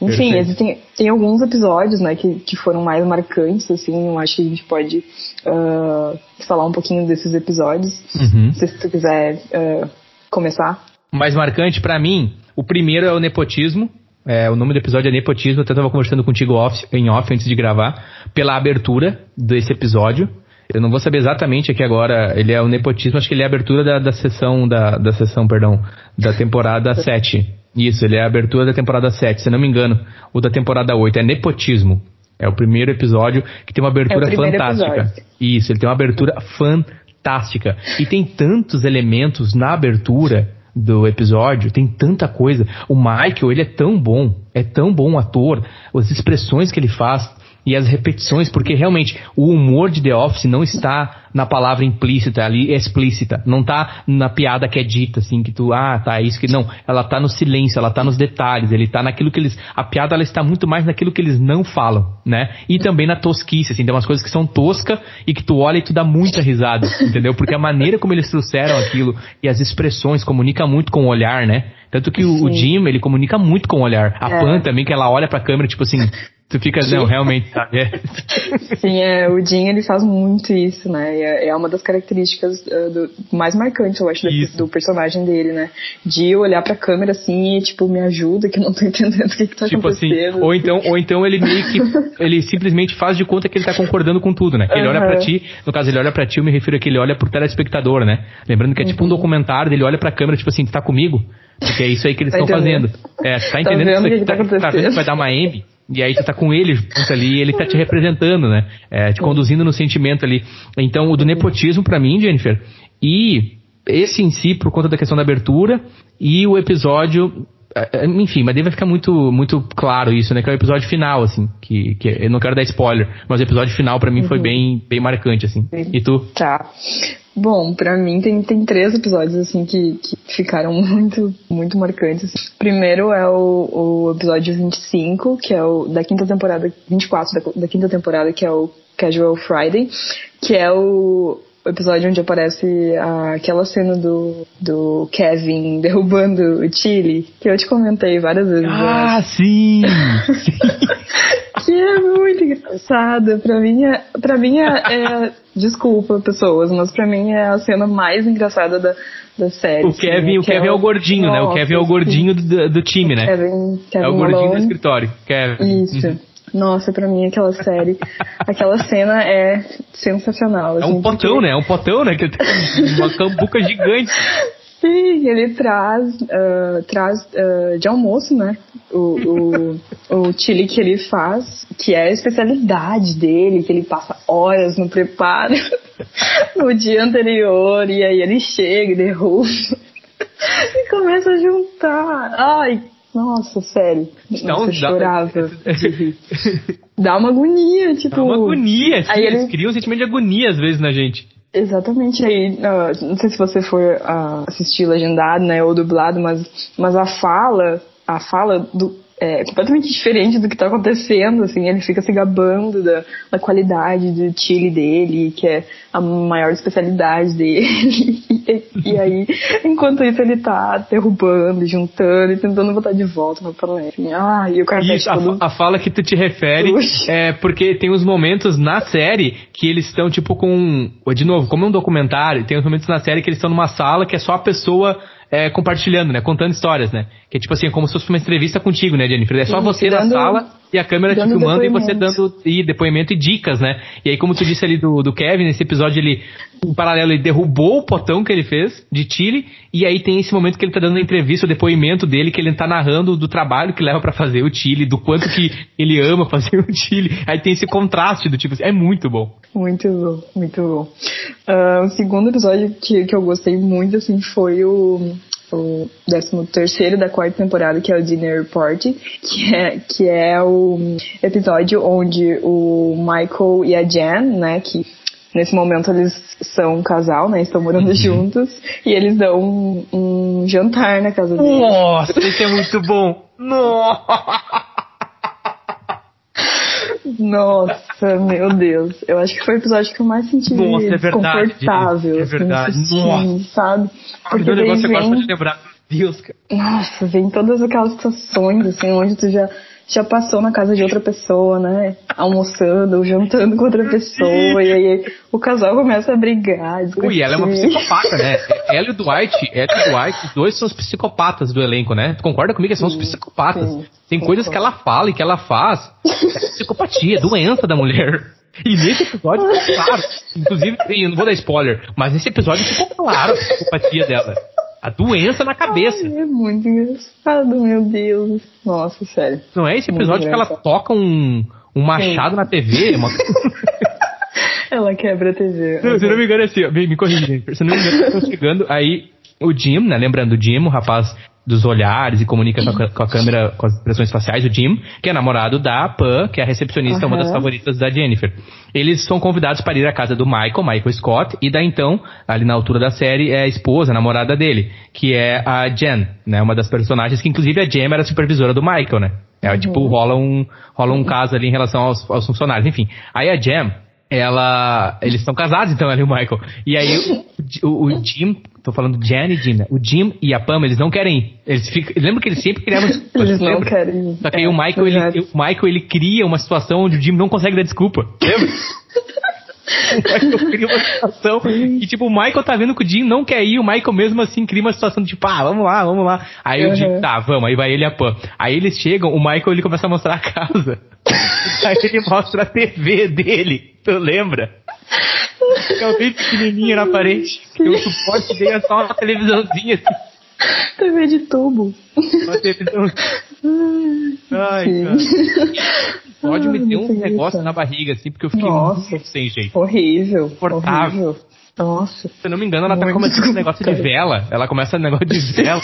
enfim, existem tem alguns episódios, né, que, que foram mais marcantes, assim, eu acho que a gente pode uh, falar um pouquinho desses episódios. Uhum. Se tu quiser uh, começar. Mais marcante para mim, o primeiro é o nepotismo. É, o nome do episódio é Nepotismo, eu até estava conversando contigo off, em off antes de gravar, pela abertura desse episódio. Eu não vou saber exatamente aqui agora. Ele é o nepotismo, acho que ele é a abertura da, da sessão, da, da sessão, perdão, da temporada <laughs> 7. Isso, ele é a abertura da temporada 7, se não me engano. O da temporada 8 é Nepotismo. É o primeiro episódio que tem uma abertura é fantástica. Episódio. Isso, ele tem uma abertura fantástica. E tem tantos elementos na abertura do episódio, tem tanta coisa. O Michael, ele é tão bom, é tão bom ator, as expressões que ele faz e as repetições, porque realmente o humor de The Office não está na palavra implícita ali, explícita, não tá na piada que é dita, assim, que tu, ah, tá, é isso que. Não, ela tá no silêncio, ela tá nos detalhes, ele tá naquilo que eles. A piada ela está muito mais naquilo que eles não falam, né? E também na tosquice, assim, tem umas coisas que são tosca e que tu olha e tu dá muita risada, entendeu? Porque a maneira como eles trouxeram aquilo e as expressões comunica muito com o olhar, né? Tanto que o, o, Jim, ele comunica muito com o olhar. A é. Pan também, que ela olha pra câmera, tipo assim, Tu fica, não, realmente, sabe? É. <laughs> Sim, é, o Jim, ele faz muito isso, né? É, é uma das características uh, do, mais marcantes, eu acho, do, do, personagem dele, né? De olhar pra câmera assim e, tipo, me ajuda, que eu não tô <laughs> entendendo o que, que tá tipo assim, acontecendo. Assim, ou então, ou então ele meio que, ele simplesmente faz de conta que ele tá concordando com tudo, né? Que ele uhum. olha pra ti, no caso, ele olha pra ti, eu me refiro a que ele olha pro telespectador, né? Lembrando que é tipo uhum. um documentário, ele olha pra câmera, tipo assim, tu tá comigo? Porque é isso aí que eles estão tá fazendo. É, tá, tá entendendo tá isso aqui? Que tá, tá, tá vendo que vai dar uma M? E aí tu tá com ele junto ali e ele tá te representando, né? É, te conduzindo no sentimento ali. Então, o do nepotismo para mim, Jennifer, e esse em si, por conta da questão da abertura, e o episódio. É, é, enfim, mas daí vai ficar muito, muito claro isso, né? Que é o episódio final, assim. Que, que eu não quero dar spoiler, mas o episódio final para mim uhum. foi bem, bem marcante, assim. E tu? Tá. Bom, para mim tem, tem três episódios assim que, que ficaram <laughs> muito, muito marcantes. Primeiro é o, o episódio 25, que é o da quinta temporada, 24 da, da quinta temporada, que é o Casual Friday, que é o, o episódio onde aparece a, aquela cena do, do Kevin <laughs> derrubando o Chile, que eu te comentei várias vezes. Ah, <laughs> sim! que é muito engraçada. Pra mim, é, pra mim é, é, Desculpa, pessoas, mas pra mim é a cena mais engraçada da, da série. O Kevin, o Kevin é o gordinho, Nossa, né? O Kevin é o gordinho do, do time, né? Kevin, Kevin é o gordinho Malone. do escritório. Kevin. Isso. Uhum. Nossa, pra mim aquela série, aquela cena é sensacional. É um gente, potão, porque... né? É um potão, né? Que tem uma cambuca gigante. Sim, ele traz, uh, traz uh, de almoço, né? O, o, o chili que ele faz, que é a especialidade dele, que ele passa horas no preparo <laughs> no dia anterior, e aí ele chega e derruba <laughs> e começa a juntar. Ai, nossa, sério. Dá, chorava <laughs> Dá uma agonia, tipo. Dá uma agonia, sim, aí eles ele... criam um sentimento de agonia às vezes na gente. Exatamente aí, uh, não sei se você for uh, assistir legendado, né, ou dublado, mas, mas a fala, a fala do, é completamente diferente do que está acontecendo, assim, ele fica se gabando da, da qualidade do chile dele, que é a maior especialidade dele. e, <laughs> e, aí, enquanto isso, ele tá derrubando, juntando e tentando botar de volta no panela. Assim, ah, e o cara Isso, todo... a, a, fala que tu te refere é porque tem os momentos na série que eles estão, tipo, com. De novo, como é um documentário, tem os momentos na série que eles estão numa sala que é só a pessoa é, compartilhando, né? Contando histórias, né? Que é tipo assim, como se fosse uma entrevista contigo, né, Jennifer? É só Sim, você dando, na sala e a câmera te filmando e você dando e depoimento e dicas, né? E aí, como tu disse ali do, do Kevin, nesse episódio, ele, em paralelo, ele derrubou o potão que ele fez de Chile, e aí tem esse momento que ele tá dando a entrevista, o depoimento dele, que ele tá narrando do trabalho que leva para fazer o Chile, do quanto que ele ama fazer o Chile. Aí tem esse contraste do tipo, é muito bom. Muito bom, muito bom. Uh, o segundo episódio que, que eu gostei muito, assim, foi o o 13 terceiro da quarta temporada, que é o Dinner Party, que é, que é o episódio onde o Michael e a Jan, né, que nesse momento eles são um casal, né, estão morando uhum. juntos, e eles dão um, um jantar na casa deles. Nossa, isso é muito bom! Nossa! Nossa, meu Deus. Eu acho que foi o episódio que eu mais senti Nossa, é verdade, confortável. É verdade. Assim, Nossa. sabe? Porque o negócio vem... agora pode lembrar. Deus, cara. Nossa, vem todas aquelas situações, assim, onde tu já já passou na casa de outra pessoa, né? Almoçando ou jantando com outra pessoa. e aí o casal começa a brigar. Ui, ela é uma psicopata, né? Ela e o Dwight, ela e o Dwight, os dois são os psicopatas do elenco, né? Tu concorda comigo que são os psicopatas? Sim, Tem coisas que ela fala e que ela faz. É psicopatia, é doença da mulher. E nesse episódio ficou claro. Inclusive, eu não vou dar spoiler, mas nesse episódio ficou claro a psicopatia dela. A doença na cabeça. Ai, é muito engraçado, meu Deus. Nossa, sério. Não é esse episódio que ela toca um, um machado Sim. na TV? Uma... <laughs> ela quebra a TV. Não, se não me engano, é assim, me, me corrija, gente. Se não me engano, eu tô chegando, aí o Jim, né? Lembrando, o Jim, o rapaz dos olhares e comunica com a, com a, câmera, com as expressões faciais, o Jim, que é namorado da Pan, que é a recepcionista, uhum. uma das favoritas da Jennifer. Eles são convidados para ir à casa do Michael, Michael Scott, e da então, ali na altura da série, é a esposa, a namorada dele, que é a Jen, né, uma das personagens que inclusive a Jen era a supervisora do Michael, né? É, uhum. tipo, rola um, rola um caso ali em relação aos, aos funcionários, enfim. Aí a Jen, ela. Eles estão casados, então, ela e o Michael. E aí o, o, o Jim Tô falando Jan e Jim, né? O Jim e a Pam, eles não querem ir. Eles ficam, lembra que eles sempre criavam <laughs> Eles não lembra? querem ir. Só que aí é, o, Michael, ele, o Michael, ele cria uma situação onde o Jim não consegue dar desculpa. Lembra? <laughs> o Michael cria uma situação e, tipo, o Michael tá vendo que o Jim não quer ir, o Michael mesmo assim cria uma situação tipo, ah, vamos lá, vamos lá. Aí uhum. o Jim, tá, vamos, aí vai ele e a Pam. Aí eles chegam, o Michael, ele começa a mostrar a casa. <laughs> aí ele mostra a TV dele, tu lembra? Ficava bem pequenininha na parede. E o suporte dele é só uma televisãozinha assim. TV de tubo. Uma televisão. Ai, cara. <laughs> Pode me ter um negócio na barriga, assim, porque eu fiquei Nossa, muito sem jeito. Horrível. Horrível. Nossa. Se eu não me engano, ela tá começando um negócio de vela. Ela começa um negócio de vela.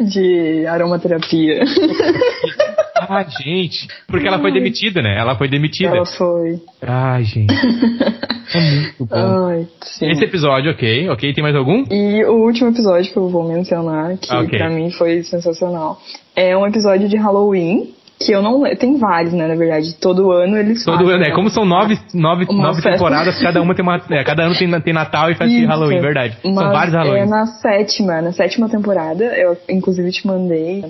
de aromaterapia. <laughs> Ah, gente. Porque ela foi demitida, né? Ela foi demitida. Ela foi. Ai, gente. É muito bom. Ai. Esse episódio, ok. Ok, tem mais algum? E o último episódio que eu vou mencionar, que okay. pra mim foi sensacional, é um episódio de Halloween que eu não tem vários, né, na verdade. Todo ano eles Todo fazem, ano, é como são nove, nove, nove temporadas, cada uma tem uma. É, cada ano tem, tem Natal e festa de Halloween, verdade. Mas são vários Halloween. É na sétima, na sétima temporada, eu inclusive te mandei,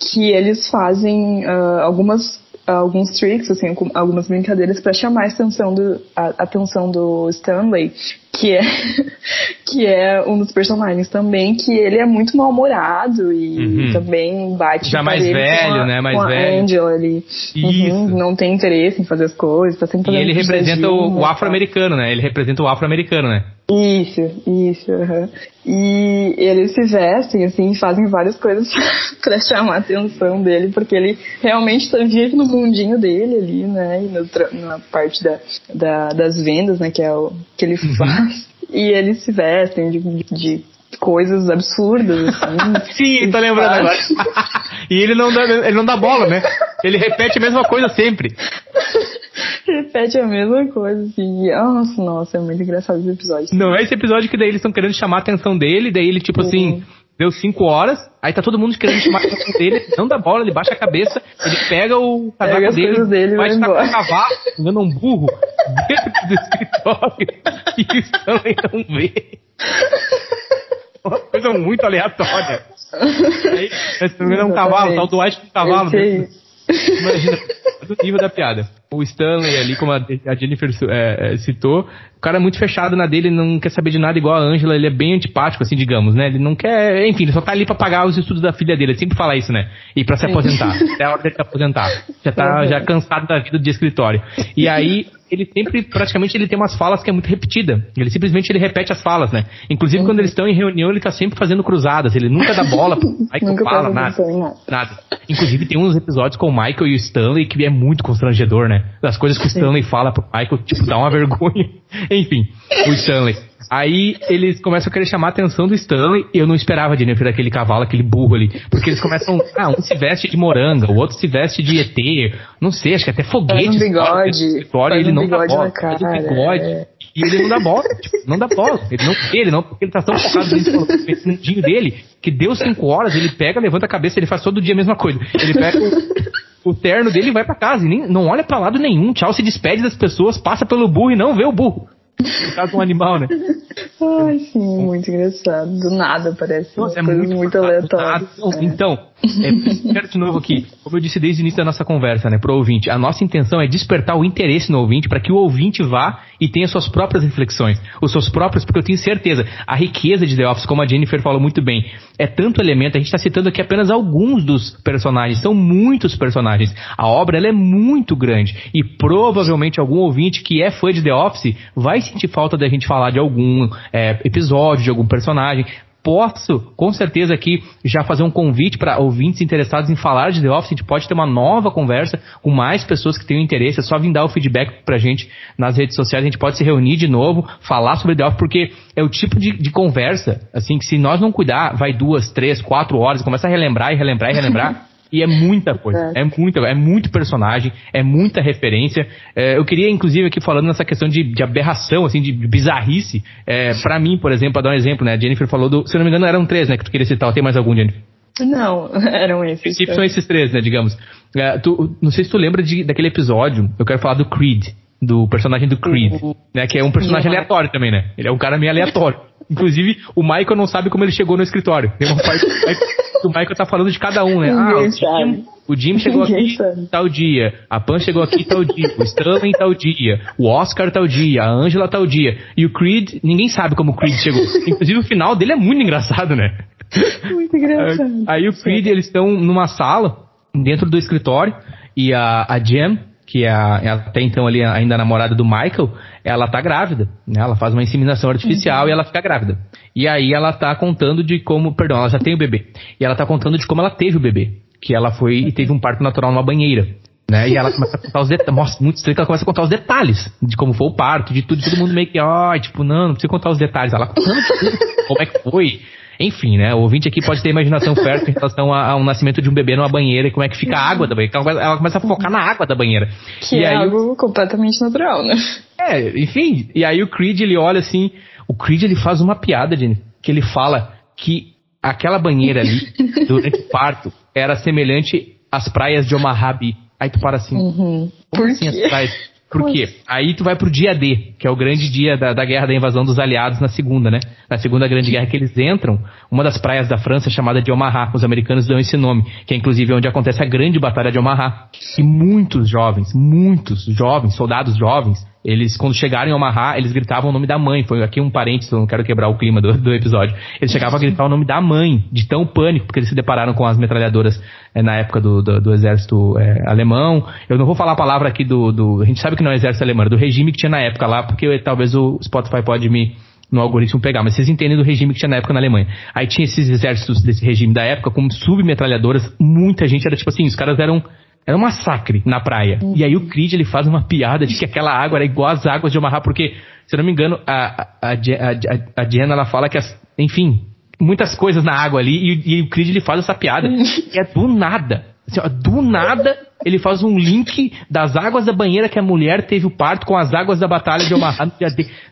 que eles fazem uh, algumas alguns tricks, assim, algumas brincadeiras para chamar a atenção do, a atenção do Stanley que é <laughs> que é um dos personagens também que ele é muito mal-humorado e uhum. também bate já mais velho a, né mais com velho Angel ali uhum, não tem interesse em fazer as coisas tá sempre e ele representa o, o afro-americano né ele representa o afro-americano né isso, isso, uhum. E eles se vestem, assim, fazem várias coisas <laughs> para chamar a atenção dele, porque ele realmente tá, vive no mundinho dele ali, né? E no, na parte da, da, das vendas, né? Que é o que ele uhum. faz. E eles se vestem de, de, coisas absurdas, assim. <laughs> Sim, tô lembrando agora. <laughs> e ele não, dá, ele não dá bola, né? Ele repete a mesma coisa sempre. <laughs> repete a mesma coisa, assim. Nossa, nossa, é muito engraçado esse episódio. Não, é esse episódio que daí eles estão querendo chamar a atenção dele, daí ele, tipo assim, deu 5 horas, aí tá todo mundo querendo chamar <laughs> a atenção dele, não dá bola, ele baixa a cabeça, ele pega o casaco dele, dele, vai ficar cavalo, dando um burro dentro do escritório, <laughs> e o Stanley não vê. Uma coisa muito aleatória. Aí, se não me engano, é um cavalo, tá o Dwight com um cavalo. Imagina, <laughs> do nível da piada. O Stanley ali, como a, Jennifer é, é, citou, o cara é muito fechado na dele, não quer saber de nada igual a Angela, ele é bem antipático, assim, digamos, né? Ele não quer, enfim, ele só tá ali pra pagar os estudos da filha dele, ele sempre fala isso, né? E pra se aposentar, até a hora dele se aposentar. Já tá já cansado da vida de escritório. E aí, ele sempre, praticamente, ele tem umas falas que é muito repetida. Ele simplesmente ele repete as falas, né? Inclusive, uhum. quando eles estão em reunião, ele tá sempre fazendo cruzadas. Ele nunca dá bola pro <laughs> Michael fala, nada, nada. Inclusive, tem uns episódios com o Michael e o Stanley que é muito constrangedor, né? Das coisas que o Stanley fala pro Michael, tipo, dá uma vergonha. <laughs> Enfim, o Stanley. Aí eles começam a querer chamar a atenção do Stanley. Eu não esperava de Jennifer aquele cavalo, aquele burro ali. Porque eles começam. Ah, um se veste de moranga, o outro se veste de ET. Não sei, acho que até foguete. Faz um bigode. Ele um não dá bola. Cara, faz um bigode. É. E ele não dá bola, tipo, não dá bola. Ele não, ele não, porque ele tá tão focado nesse mundinho dele, que deu cinco horas, ele pega, levanta a cabeça, ele faz todo dia a mesma coisa. Ele pega o, terno dele e vai para casa, e nem, não olha para lado nenhum, tchau, se despede das pessoas, passa pelo burro e não vê o burro. No caso, um animal, né? Ai, sim, muito engraçado. Do nada parece. Nossa, é muito, muito aleatório. É. Então, é, quero de novo aqui, como eu disse desde o início da nossa conversa, né, pro ouvinte, a nossa intenção é despertar o interesse no ouvinte para que o ouvinte vá e tenha suas próprias reflexões, os seus próprios, porque eu tenho certeza, a riqueza de The Office, como a Jennifer falou muito bem, é tanto elemento, a gente está citando aqui apenas alguns dos personagens, são muitos personagens. A obra ela é muito grande e provavelmente algum ouvinte que é fã de The Office vai sentir falta da gente falar de algum é, episódio, de algum personagem, posso, com certeza, aqui já fazer um convite para ouvintes interessados em falar de The Office. A gente pode ter uma nova conversa com mais pessoas que tenham interesse. É só vir dar o feedback pra gente nas redes sociais. A gente pode se reunir de novo, falar sobre The Office, porque é o tipo de, de conversa, assim, que se nós não cuidar, vai duas, três, quatro horas, começa a relembrar e relembrar e relembrar. <laughs> E é muita coisa, é, muita, é muito personagem, é muita referência. É, eu queria, inclusive, aqui falando nessa questão de, de aberração, assim, de bizarrice. É, para mim, por exemplo, para dar um exemplo, né? A Jennifer falou do. Se eu não me engano, eram três, né? Que tu queria citar. Tem mais algum, Jennifer? Não, <laughs> eram esses. São esses três, né? Digamos. É, tu, não sei se tu lembra de, daquele episódio. Eu quero falar do Creed do personagem do Creed, uhum. né? Que é um personagem aleatório também, né? Ele é um cara meio aleatório. <laughs> Inclusive, o Michael não sabe como ele chegou no escritório. Tem uma parte <laughs> que o Michael tá falando de cada um, né? Ah, o Jim, o Jim chegou aqui tal dia, a Pan chegou aqui tal dia, o Stanley tal dia, o Oscar tal dia, a Angela tal dia. E o Creed, ninguém sabe como o Creed chegou. Inclusive, o final dele é muito engraçado, né? Muito engraçado. Aí o Creed, eles estão numa sala, dentro do escritório, e a, a Jem que é, é até então ali ainda a namorada do Michael, ela tá grávida, né? Ela faz uma inseminação artificial uhum. e ela fica grávida. E aí ela tá contando de como, perdão, ela já tem o bebê. E ela tá contando de como ela teve o bebê, que ela foi e teve um parto natural numa banheira. Né? E ela começa a contar os detalhes. Mostra muito estranho que ela começa a contar os detalhes de como foi o parto, de tudo, todo mundo meio que, ó, oh, tipo, não, não precisa contar os detalhes. Ela contando como é que foi, enfim, né? O ouvinte aqui pode ter imaginação fértil em relação ao nascimento de um bebê numa banheira e como é que fica a água da banheira. Então ela começa a focar na água da banheira. Que e é aí, algo completamente natural, né? É, enfim. E aí o Creed, ele olha assim. O Creed, ele faz uma piada, Jenny, que ele fala que aquela banheira ali, <laughs> durante o parto, era semelhante às praias de Omaha Aí tu para assim. Uhum. Por assim, quê? as praias? Por quê? Aí tu vai pro dia D, que é o grande dia da, da guerra da invasão dos aliados na segunda, né? Na segunda grande guerra que eles entram, uma das praias da França chamada de Omaha. Os americanos dão esse nome, que é inclusive onde acontece a grande batalha de Omaha. E muitos jovens, muitos jovens, soldados jovens, eles, quando chegaram em Omaha, eles gritavam o nome da mãe. Foi aqui um parênteses, eu não quero quebrar o clima do, do episódio. Eles chegavam a gritar o nome da mãe, de tão pânico, porque eles se depararam com as metralhadoras é, na época do, do, do exército é, alemão. Eu não vou falar a palavra aqui do, do. A gente sabe que não é exército alemão, é do regime que tinha na época lá, porque talvez o Spotify pode me no algoritmo pegar, mas vocês entendem do regime que tinha na época na Alemanha. Aí tinha esses exércitos desse regime da época, como submetralhadoras, muita gente era tipo assim, os caras eram era um massacre na praia. Uhum. E aí o Creed ele faz uma piada de que aquela água era igual às águas de Omaha, porque, se eu não me engano, a, a, a, a Diana ela fala que, as, enfim, muitas coisas na água ali, e, e o Creed ele faz essa piada. e é do nada. Assim, ó, do nada, ele faz um link das águas da banheira que a mulher teve o parto com as águas da batalha de Omaha.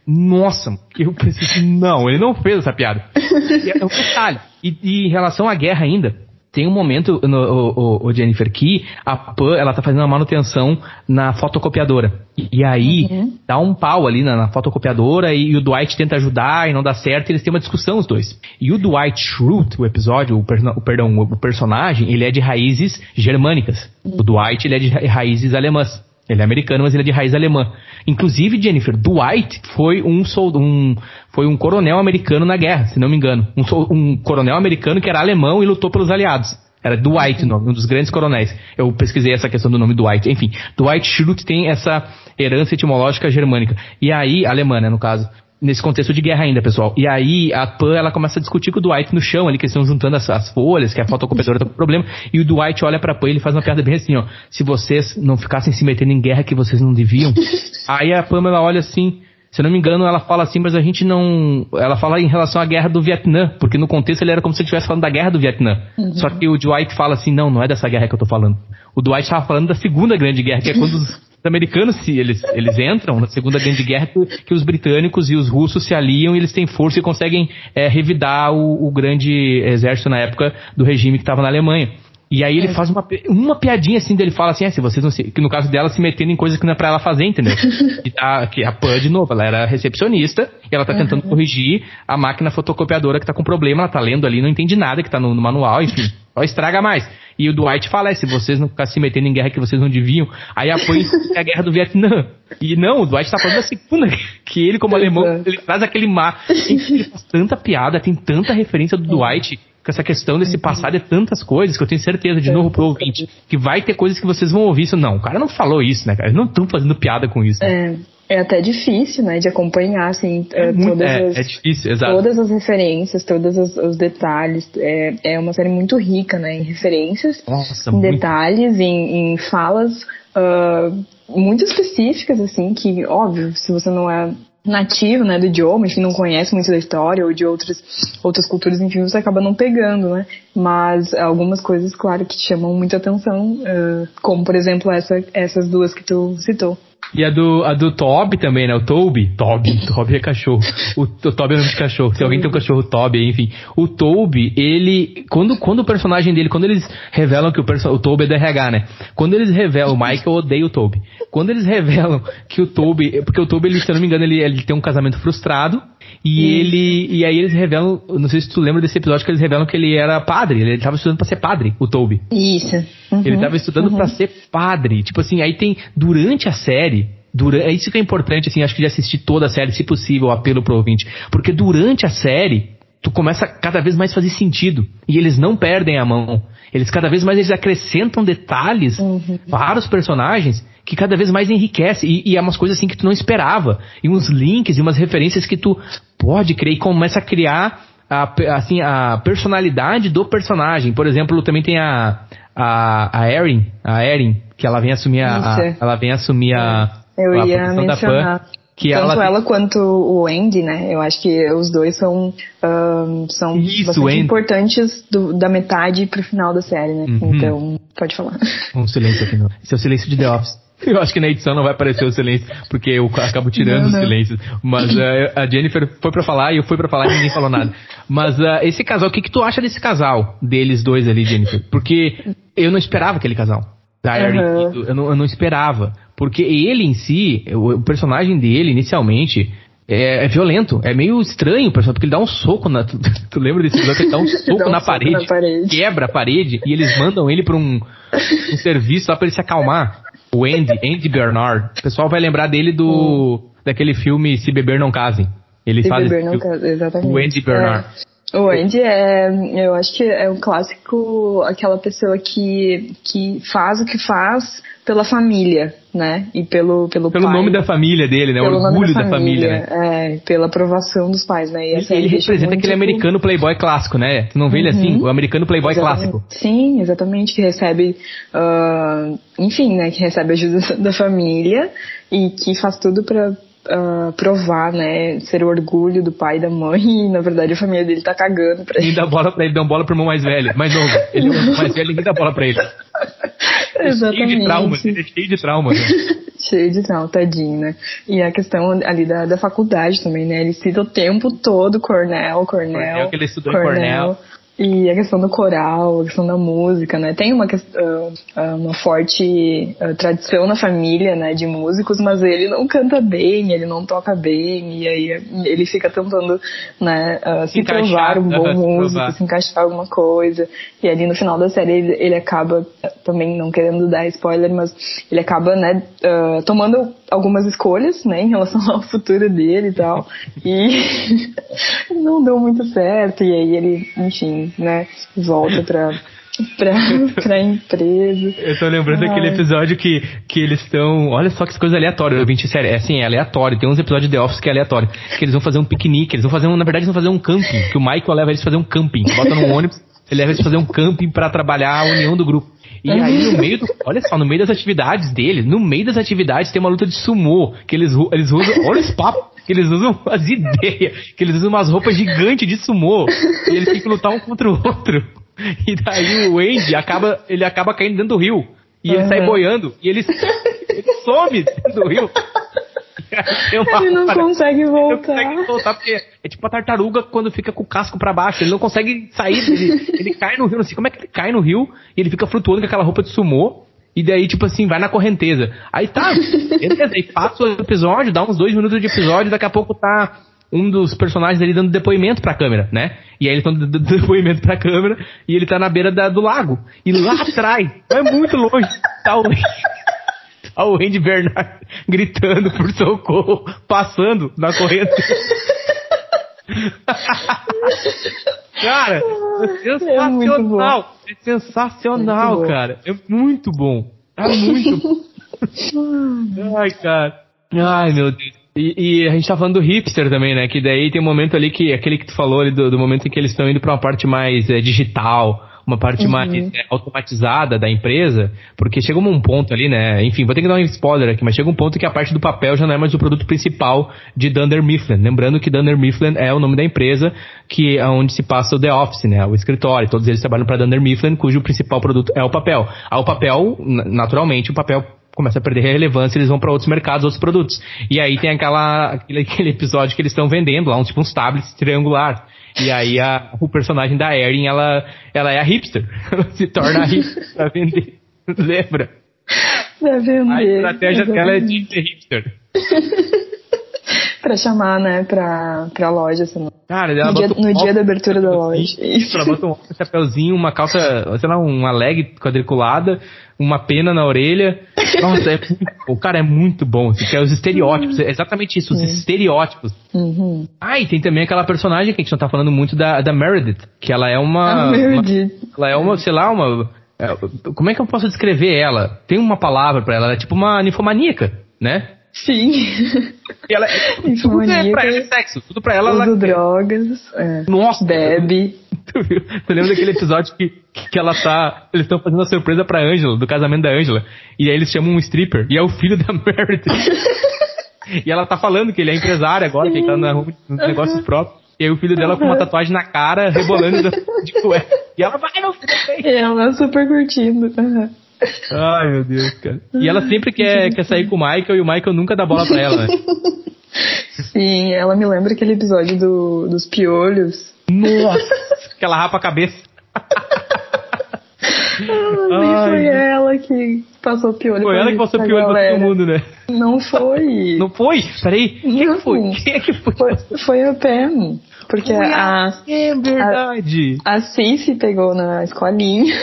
Nossa, eu pensei assim, não, ele não fez essa piada. E é um detalhe. E, e em relação à guerra ainda, tem um momento, no, o, o, Jennifer, que a Pan, ela tá fazendo uma manutenção na fotocopiadora. E, e aí, uhum. dá um pau ali na, na fotocopiadora e, e, o Dwight tenta ajudar e não dá certo e eles têm uma discussão os dois. E o Dwight Schrute, o episódio, o, o, perdão, o personagem, ele é de raízes germânicas. Uhum. O Dwight, ele é de raízes alemãs. Ele é americano, mas ele é de raiz alemã. Inclusive, Jennifer, Dwight foi um, um, foi um coronel americano na guerra, se não me engano. Um, um coronel americano que era alemão e lutou pelos aliados. Era Dwight, um dos grandes coronéis. Eu pesquisei essa questão do nome Dwight. Enfim, Dwight Schrute tem essa herança etimológica germânica. E aí, alemã, né, no caso nesse contexto de guerra ainda, pessoal. E aí a Pan ela começa a discutir com o Dwight no chão ali, que eles estão juntando as, as folhas, que a fotocopiadora tá com problema. E o Dwight olha pra Pan e ele faz uma piada bem assim, ó. Se vocês não ficassem se metendo em guerra que vocês não deviam. <laughs> aí a Pan ela olha assim. Se eu não me engano, ela fala assim, mas a gente não. Ela fala em relação à guerra do Vietnã, porque no contexto ele era como se ele estivesse falando da guerra do Vietnã. Uhum. Só que o Dwight fala assim: não, não é dessa guerra que eu tô falando. O Dwight estava falando da Segunda Grande Guerra, que é quando os os americanos, se eles, eles entram na Segunda Grande Guerra, que, os britânicos e os russos se aliam e eles têm força e conseguem é, revidar o, o, grande exército na época do regime que estava na Alemanha. E aí ele é. faz uma, uma piadinha assim, dele fala assim, é, se vocês não se, que no caso dela se metendo em coisas que não é pra ela fazer, entendeu? <laughs> e tá, que a Pan, de novo, ela era recepcionista, e ela tá tentando uhum. corrigir a máquina fotocopiadora que tá com problema, ela tá lendo ali, não entende nada que tá no, no manual, enfim, <laughs> só estraga mais. E o Dwight fala, é, se vocês não ficarem se metendo em guerra que vocês não deviam, aí apoia a guerra do Vietnã. E não, o Dwight tá falando da segunda, que ele, como alemão, ele traz aquele mar. Ele faz tanta piada, tem tanta referência do Dwight com essa questão desse passar de tantas coisas que eu tenho certeza, de novo pro ouvinte, que vai ter coisas que vocês vão ouvir isso. Não, o cara não falou isso, né, cara? Eles não estão fazendo piada com isso. É, é até difícil, né, de acompanhar, assim, é muito, todas, é, as, é difícil, exato. todas as referências, todos os, os, detalhes. É, é uma série muito rica, né, em referências, Nossa, em muito. detalhes, em, em falas uh, muito específicas, assim, que, óbvio, se você não é nativo, né, do idioma, enfim, não conhece muito da história ou de outras, outras culturas, enfim, você acaba não pegando, né? Mas algumas coisas, claro, que chamam muita atenção, uh, como, por exemplo, essa, essas duas que tu citou. E a do, a do Toby também, né? O Toby. Toby. <laughs> Toby é cachorro. O, o Toby é nome de cachorro. Se alguém tem um cachorro Toby, enfim. O Toby, ele. Quando, quando o personagem dele, quando eles revelam que o, perso o Toby é do RH, né? Quando eles revelam, o Michael odeia o Toby. Quando eles revelam que o Toby. Porque o Toby, ele, se eu não me engano, ele, ele tem um casamento frustrado. E ele. E aí eles revelam. Não sei se tu lembra desse episódio que eles revelam que ele era padre. Ele estava estudando pra ser padre, o Toby. Isso. Uhum, Ele estava estudando uhum. pra ser padre. Tipo assim, aí tem. Durante a série. Durante, é isso que é importante, assim, acho que de assistir toda a série, se possível, apelo pro ouvinte. Porque durante a série, tu começa cada vez mais fazer sentido. E eles não perdem a mão. Eles cada vez mais eles acrescentam detalhes Uhum. para os personagens que cada vez mais enriquece. E, e é umas coisas assim que tu não esperava. E uns links e umas referências que tu pode criar e começa a criar a, assim, a personalidade do personagem. Por exemplo, também tem a, a, a Erin, a Erin, que ela vem assumir a, a- ela vem assumir a, Eu a ia da mencionar. Pan. Que Tanto ela, ela, quanto o Andy, né? Eu acho que os dois são, ahn, são Isso, bastante Andy. importantes do- da metade pro final da série, né? Uhum. Então, pode falar. <laughs> Um silêncio aqui, não. Esse é o silêncio de The Office. <laughs> Eu acho que na edição não vai aparecer o silêncio, porque eu acabo tirando Não, não. silêncios. Mas <laughs> eh, a Jennifer foi pra falar e eu fui pra falar e ninguém falou nada. Mas eh, esse casal, o que, que tu acha desse casal, deles dois ali, Jennifer? Porque eu não esperava aquele casal. Da Uhum. eu, não, eu não esperava. Porque ele em si, o, o personagem dele, inicialmente, é, é violento. É meio estranho, pessoal, porque ele dá um soco na. <laughs> Tu, tu lembra desse episódio que ele dá um <laughs> soco, Dá um na, soco parede, na parede. quebra a parede e eles mandam ele pra um, um serviço lá pra ele se acalmar. O Andy, Andy Bernard. O pessoal vai lembrar dele do. daquele filme Se Beber Não Casem. Ele Se faz beber não exatamente. O Andy Bernard. É. O Andy é, eu acho que é um clássico, aquela pessoa que, que faz o que faz pela família, né? E pelo pelo, Pelo pai, nome da família dele, né? O pelo nome orgulho da família, né? É, pela aprovação dos pais, né? E Ele, ele representa muito- aquele americano playboy clássico, né? Tu não vê ele assim? O americano playboy Exatamente. clássico. Sim, exatamente, que recebe, ah, enfim, né, que recebe ajuda <laughs> da família e que faz tudo pra ah, provar, né, ser o orgulho do pai e da mãe e na verdade a família dele tá cagando pra Ninguém ele. dá bola pra ele, dá uma bola pro irmão mais velho, mais novo. Ele é o mais velho, ninguém dá bola pra ele. <laughs> Cheio de traumas, ele é cheio de traumas. Né? <laughs> Cheio de não, tadinho, né? E a questão ali da, da faculdade também, né? Ele cita o tempo todo Cornell, Cornell. Cornell, que ele estudou em Cornell. E a questão do coral, a questão da música, né? Tem uma, ah, ah, uma forte ah, tradição na família, né, de músicos, mas ele não canta bem, ele não toca bem, e aí ele fica tentando, né, se, encaixar, provar um bom <laughs> músico, provar. se encaixar alguma coisa. E ali no final da série ele, ele acaba, também não querendo dar spoiler, mas ele acaba, né, tomando algumas escolhas, né, em relação <laughs> ao futuro dele e tal. E <laughs> não deu muito certo. E aí ele, enfim, né, volta pra, pra, <laughs> pra empresa. Eu tô lembrando Ai. daquele episódio que, que eles estão. Olha só que coisa aleatória, eu sério, é assim, é aleatório. Tem uns episódios de The Office que é aleatório. Que eles vão fazer um piquenique, eles vão fazer um, na verdade, eles vão fazer um camping. Que o Michael leva eles fazer um camping. Bota num ônibus, ele leva eles fazer um camping pra trabalhar a união do grupo. E aí, no meio do. Olha só, no meio das atividades dele, no meio das atividades tem uma luta de sumô. Que eles, eles usam. Olha esse papo. Que eles usam as <laughs> ideias. Que eles usam umas roupas gigantes de sumô. E eles têm que lutar um contra o outro. E daí o Andy acaba. Ele acaba caindo dentro do rio. E ele Uhum. sai boiando. E ele, ele some dentro do rio. Ele não consegue ele não voltar. consegue voltar, porque é tipo a tartaruga quando fica com o casco pra baixo. Ele não consegue sair, ele, ele cai no rio, não sei como é que ele cai no rio e ele fica flutuando com aquela roupa de sumô. E daí, tipo assim, vai na correnteza. Aí tá, beleza, aí passa o episódio, dá uns dois minutos de episódio, daqui a pouco tá um dos personagens ali dando depoimento pra câmera, né? E aí eles estão dando <laughs> depoimento pra câmera e ele tá na beira da- do lago. E lá atrás, é muito longe, tá o, tá o Andy Bernard <laughs> gritando por socorro, passando na corrente. <laughs> Cara, é sensacional. É, é sensacional, muito cara. É muito bom. É muito bom. <laughs> Ai, cara. Ai, meu Deus. E, e, a gente tá falando do hipster também, né? Que daí tem um momento ali que, aquele que tu falou ali, do, do momento em que eles estão indo pra uma parte mais é, digital, uma parte uhum. mais é, automatizada da empresa, porque chega um ponto ali, né? Enfim, vou ter que dar um spoiler aqui, mas chega um ponto que a parte do papel já não é mais o produto principal de Dunder Mifflin. Lembrando que Dunder Mifflin é o nome da empresa que é onde se passa o The Office, né? O escritório. Todos eles trabalham para Dunder Mifflin, cujo principal produto é o papel. Ao papel, naturalmente, o papel começa a perder relevância, eles vão para outros mercados, outros produtos. E aí tem aquela, aquele, <laughs> aquele episódio que eles estão vendendo lá, um tipo uns tablets triangular. E aí a, o personagem da Erin, ela, ela é a hipster. <laughs> Ela se torna a hipster pra vender. <laughs> Lembra? Pra vender. A estratégia dela é de ser hipster. <laughs> pra chamar, né, pra, pra loja, assim. Cara, ela no, dia, um no dia da abertura da loja. Isso, ela bota um chapéuzinho, uma calça, sei lá, uma leg quadriculada, uma pena na orelha. Nossa, é o <laughs> cara é muito bom. Assim, que é os estereótipos, é exatamente isso, os uhum. estereótipos. Uhum. Ah, e tem também aquela personagem que a gente não tá falando muito da, da Meredith, que ela é uma, uma ela é uma, sei lá, uma é, como é que eu posso descrever ela? Tem uma palavra para ela, ela é tipo uma ninfomaníaca, né? Sim. E ela, <laughs> tudo é pra ela é sexo, tudo pra ela. Usa ela... drogas. É. Nossa. Bebe. <laughs> Tu, viu? tu lembra daquele episódio que, que ela tá. Eles estão fazendo a surpresa pra Angela, do casamento da Angela. E aí eles chamam um stripper. E é o filho da <laughs> Meredith. e ela tá falando que ele é empresário agora, que ele tá nos negócios próprios. E aí o filho dela com uma tatuagem na cara, rebolando de cueca. E ela vai, meu filho, E ela super curtindo. Uhum. Ai, meu Deus, cara. E ela sempre quer, quer sair com o Michael e o Michael nunca dá bola pra ela, né? Sim, ela me lembra aquele episódio do, dos piolhos. Nossa, <laughs> que ela rapa a cabeça. Ah, nem foi ela que passou piolho. Foi ela que passou piolho pra todo mundo, né? Não foi. Não foi? Peraí. Quem Não, foi? Quem é que foi? Foi, foi a Pam. Porque foi a. É verdade. A, a Cici pegou na escolinha.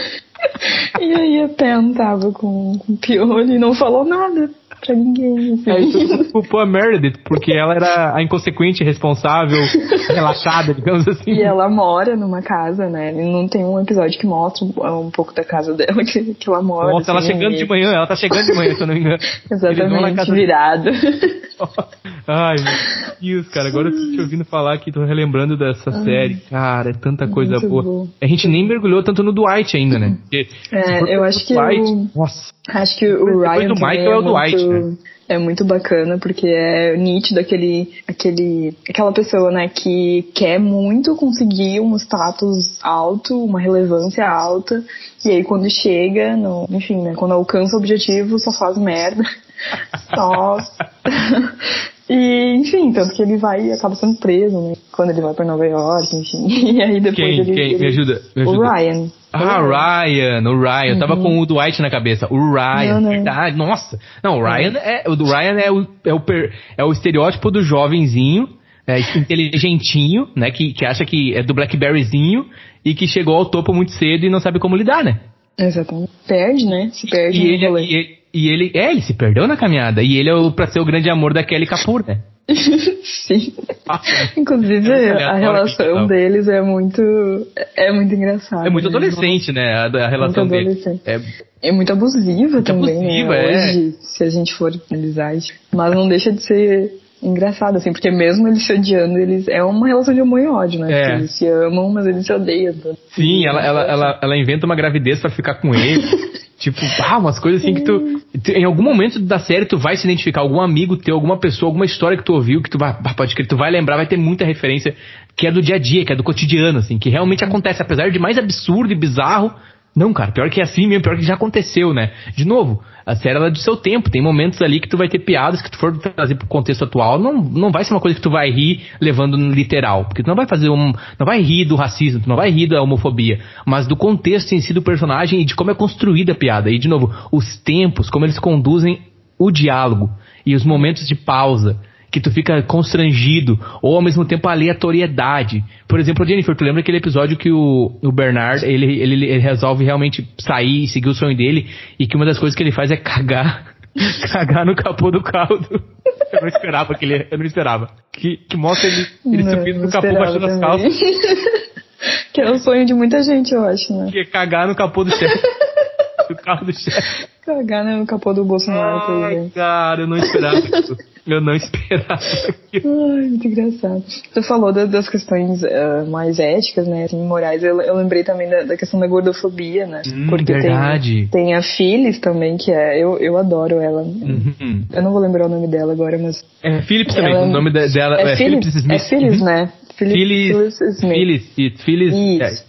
E aí a Pen tava com, com piolho e não falou nada pra ninguém. Assim. É, isso culpou a Meredith, porque ela era a inconsequente, responsável, <laughs> relaxada, digamos assim. E ela mora numa casa, né? Não tem um episódio que mostra um, um pouco da casa dela <laughs> que, que ela mora. Nossa, assim, ela chegando e... de manhã, ela tá chegando de manhã, se eu não me engano. <laughs> Exatamente, casa... virado. Ai, meu Deus, cara, agora eu tô te ouvindo falar aqui, tô relembrando dessa Ai, série. Cara, é tanta coisa boa. Bom. A gente nem mergulhou tanto no Dwight ainda, né? Porque, é, eu acho que Dwight, o... Nossa. Acho que o Ryan do Michael é, é o Dwight, muito... né? é muito bacana porque é nítido aquele, aquele, aquela pessoa, né, que quer muito conseguir um status alto, uma relevância alta, e aí quando chega, no, enfim, né, quando alcança o objetivo, só faz merda. <laughs> só. <laughs> e, enfim, tanto que ele vai e acaba sendo preso, né, quando ele vai para Nova York, enfim. <laughs> E aí depois quem, ele. Quem? Ele, me ajuda, me ajuda. O Ryan. Ah, Ryan, o Ryan. Eu tava uhum. com o Dwight na cabeça. O Ryan, não, não. verdade. Nossa. Não, o Ryan é. O do Ryan é o, é o, per, é o estereótipo do jovenzinho, é, inteligentinho, né? Que, que acha que é do Blackberryzinho e que chegou ao topo muito cedo e não sabe como lidar, né? Exatamente. Perde, né? Se perde e ele, e ele, e ele, é, ele se perdeu na caminhada. E ele é o, pra ser o grande amor da Kelly Kapoor, né? <laughs> Sim. Inclusive, a relação deles é muito. É muito engraçada. É muito adolescente, né? A, a relação deles. É, é muito abusiva muito também, né? abusiva, né? É. Hoje, se a gente for analisar. Mas não deixa de ser engraçado, assim, porque mesmo eles se odiando, eles. É uma relação de amor e ódio, né? É. Eles se amam, mas eles se odeiam. Sim, ela, ela, ela, ela inventa uma gravidez para ficar com ele. <laughs> Tipo, ah, umas coisas assim que tu, Em algum momento da série tu vai se identificar, algum amigo teu, alguma pessoa, alguma história que tu ouviu, que tu vai. Pode que tu vai lembrar, vai ter muita referência que é do dia a dia, que é do cotidiano, assim, que realmente acontece, apesar de mais absurdo e bizarro. Não, cara, pior que é assim mesmo, pior que já aconteceu, né? De novo, a série ela é do seu tempo. Tem momentos ali que tu vai ter piadas que tu for trazer pro contexto atual, não, não vai ser uma coisa que tu vai rir levando no literal. Porque tu não vai fazer um. Não vai rir do racismo, tu não vai rir da homofobia. Mas do contexto em si do personagem e de como é construída a piada. E, de novo, os tempos, como eles conduzem o diálogo e os momentos de pausa que tu fica constrangido, ou ao mesmo tempo aleatoriedade. Por exemplo, Jennifer, tu lembra aquele episódio que o, o Bernard, ele, ele, ele resolve realmente sair e seguir o sonho dele, e que uma das coisas que ele faz é cagar, <laughs> cagar no capô do carro do... <laughs> Eu não esperava que ele, eu não esperava. Que, que mostra ele, ele subindo no capô baixando as calças. <laughs> que é o sonho de muita gente, eu acho, né? Que é cagar no capô do chefe. do carro do chefe. Cagar né, no capô do Bolsonaro. Ai, cara, eu não esperava isso. Eu não esperava. <laughs> Ai, muito engraçado. Você falou da, das questões uh, mais éticas, né, assim, morais. Eu, eu lembrei também da, da, questão da gordofobia, né? Hum, porque verdade. Tem, tem a Phyllis também, que é. Eu, eu adoro ela. Uhum. Eu não vou lembrar o nome dela agora, mas. É Phillips também. Ela, o nome dela é, é Phillips, Phillips Smith. É Phyllis, uhum. né? Phyllis, Smith. Phyllis, Isso.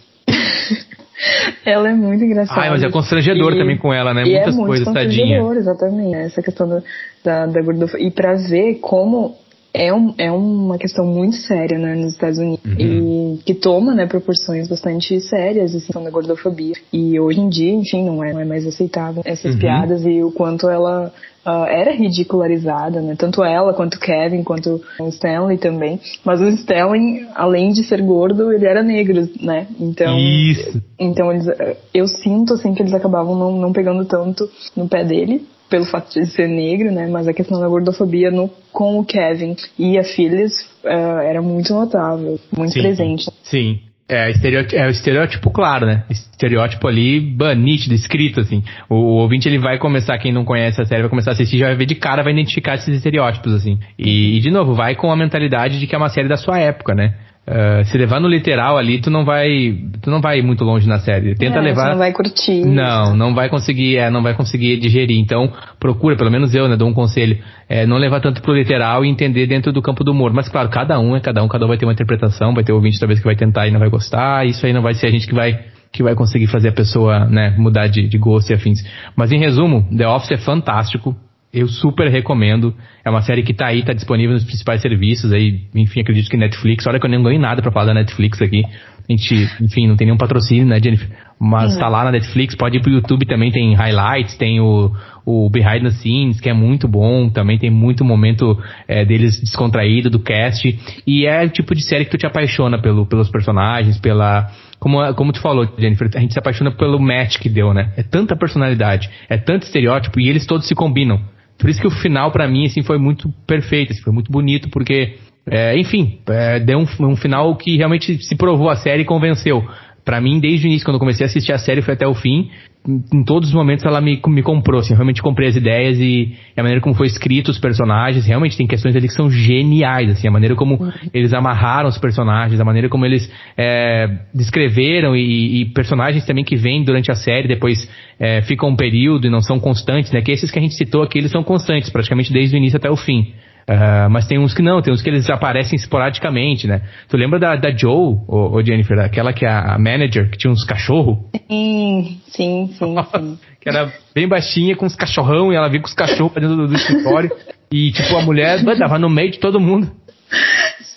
Ela é muito engraçada. Ai, mas é constrangedor e, também com ela, né? Muitas é muito coisas, tadinha. exatamente. Essa questão da, da, da gordofobia. E pra ver como é, um, é uma questão muito séria né, nos Estados Unidos uhum. e que toma né, proporções bastante sérias assim, da gordofobia. E hoje em dia, enfim, não é, não é mais aceitável essas uhum. piadas e o quanto ela uh, era ridicularizada, né? Tanto ela quanto Kevin, quanto o Stanley também. Mas o Stanley, além de ser gordo, ele era negro, né? Então, Isso. então eles, eu sinto assim que eles acabavam não, não pegando tanto no pé dele pelo fato de ser negro, né? Mas a questão da gordofobia no, com o Kevin e a Phyllis uh, era muito notável, muito sim, presente. Sim. É, é o estereótipo claro, né? Estereótipo ali, nítido, escrito, assim. O, o, ouvinte, ele vai começar, quem não conhece a série, vai começar a assistir, já vai ver de cara, vai identificar esses estereótipos, assim. E, e de novo, vai com a mentalidade de que é uma série da sua época, né? Uh, se levar no literal ali, tu não vai, tu não vai muito longe na série. Tenta é, levar. não vai curtir. Não, não vai conseguir, é, não vai conseguir digerir. Então, procura, pelo menos eu, né, dou um conselho, é, não levar tanto pro literal e entender dentro do campo do humor. Mas claro, cada um é cada um, cada um vai ter uma interpretação, vai ter ouvinte talvez que vai tentar e não vai gostar. Isso aí não vai ser a gente que vai que vai conseguir fazer a pessoa, né, mudar de, de gosto e afins. Mas em resumo, The Office é fantástico. Eu super recomendo. É uma série que tá aí, tá disponível nos principais serviços aí, enfim, acredito que Netflix. Olha que eu nem ganhei nada para falar da Netflix aqui. A gente, enfim, não tem nenhum patrocínio, né, Jennifer? Mas tá lá na Netflix, pode ir pro YouTube também, tem highlights, tem o, o Behind the Scenes, que é muito bom, também tem muito momento é, deles descontraído, do cast. E é o tipo de série que tu te apaixona pelo, pelos personagens, pela. Como, como tu falou, Jennifer, a gente se apaixona pelo match que deu, né? É tanta personalidade, é tanto estereótipo e eles todos se combinam. Por isso que o final, para mim, assim, foi muito perfeito, assim, foi muito bonito, porque, é, enfim, é, deu um, um, final que realmente se provou a série e convenceu. Para mim, desde o início, quando eu comecei a assistir a série, foi até o fim, em todos os momentos ela me, me comprou, assim, realmente comprei as ideias e, a maneira como foi escrito os personagens, realmente tem questões ali que são geniais, assim, a maneira como uhum. eles amarraram os personagens, a maneira como eles é, descreveram e, e, personagens também que vêm durante a série, depois é, ficam um período e não são constantes, né, que esses que a gente citou aqui, eles são constantes, praticamente desde o início até o fim. Uh, mas tem uns que não, tem uns que eles aparecem esporadicamente, né? Tu lembra da, da Joe, ou, Jennifer, aquela que é a manager, que tinha uns cachorros? Sim, sim, sim, sim. que era bem baixinha, com uns cachorrão, e ela vinha com os cachorros pra dentro do, do escritório. e, tipo, a mulher dava no meio de todo mundo.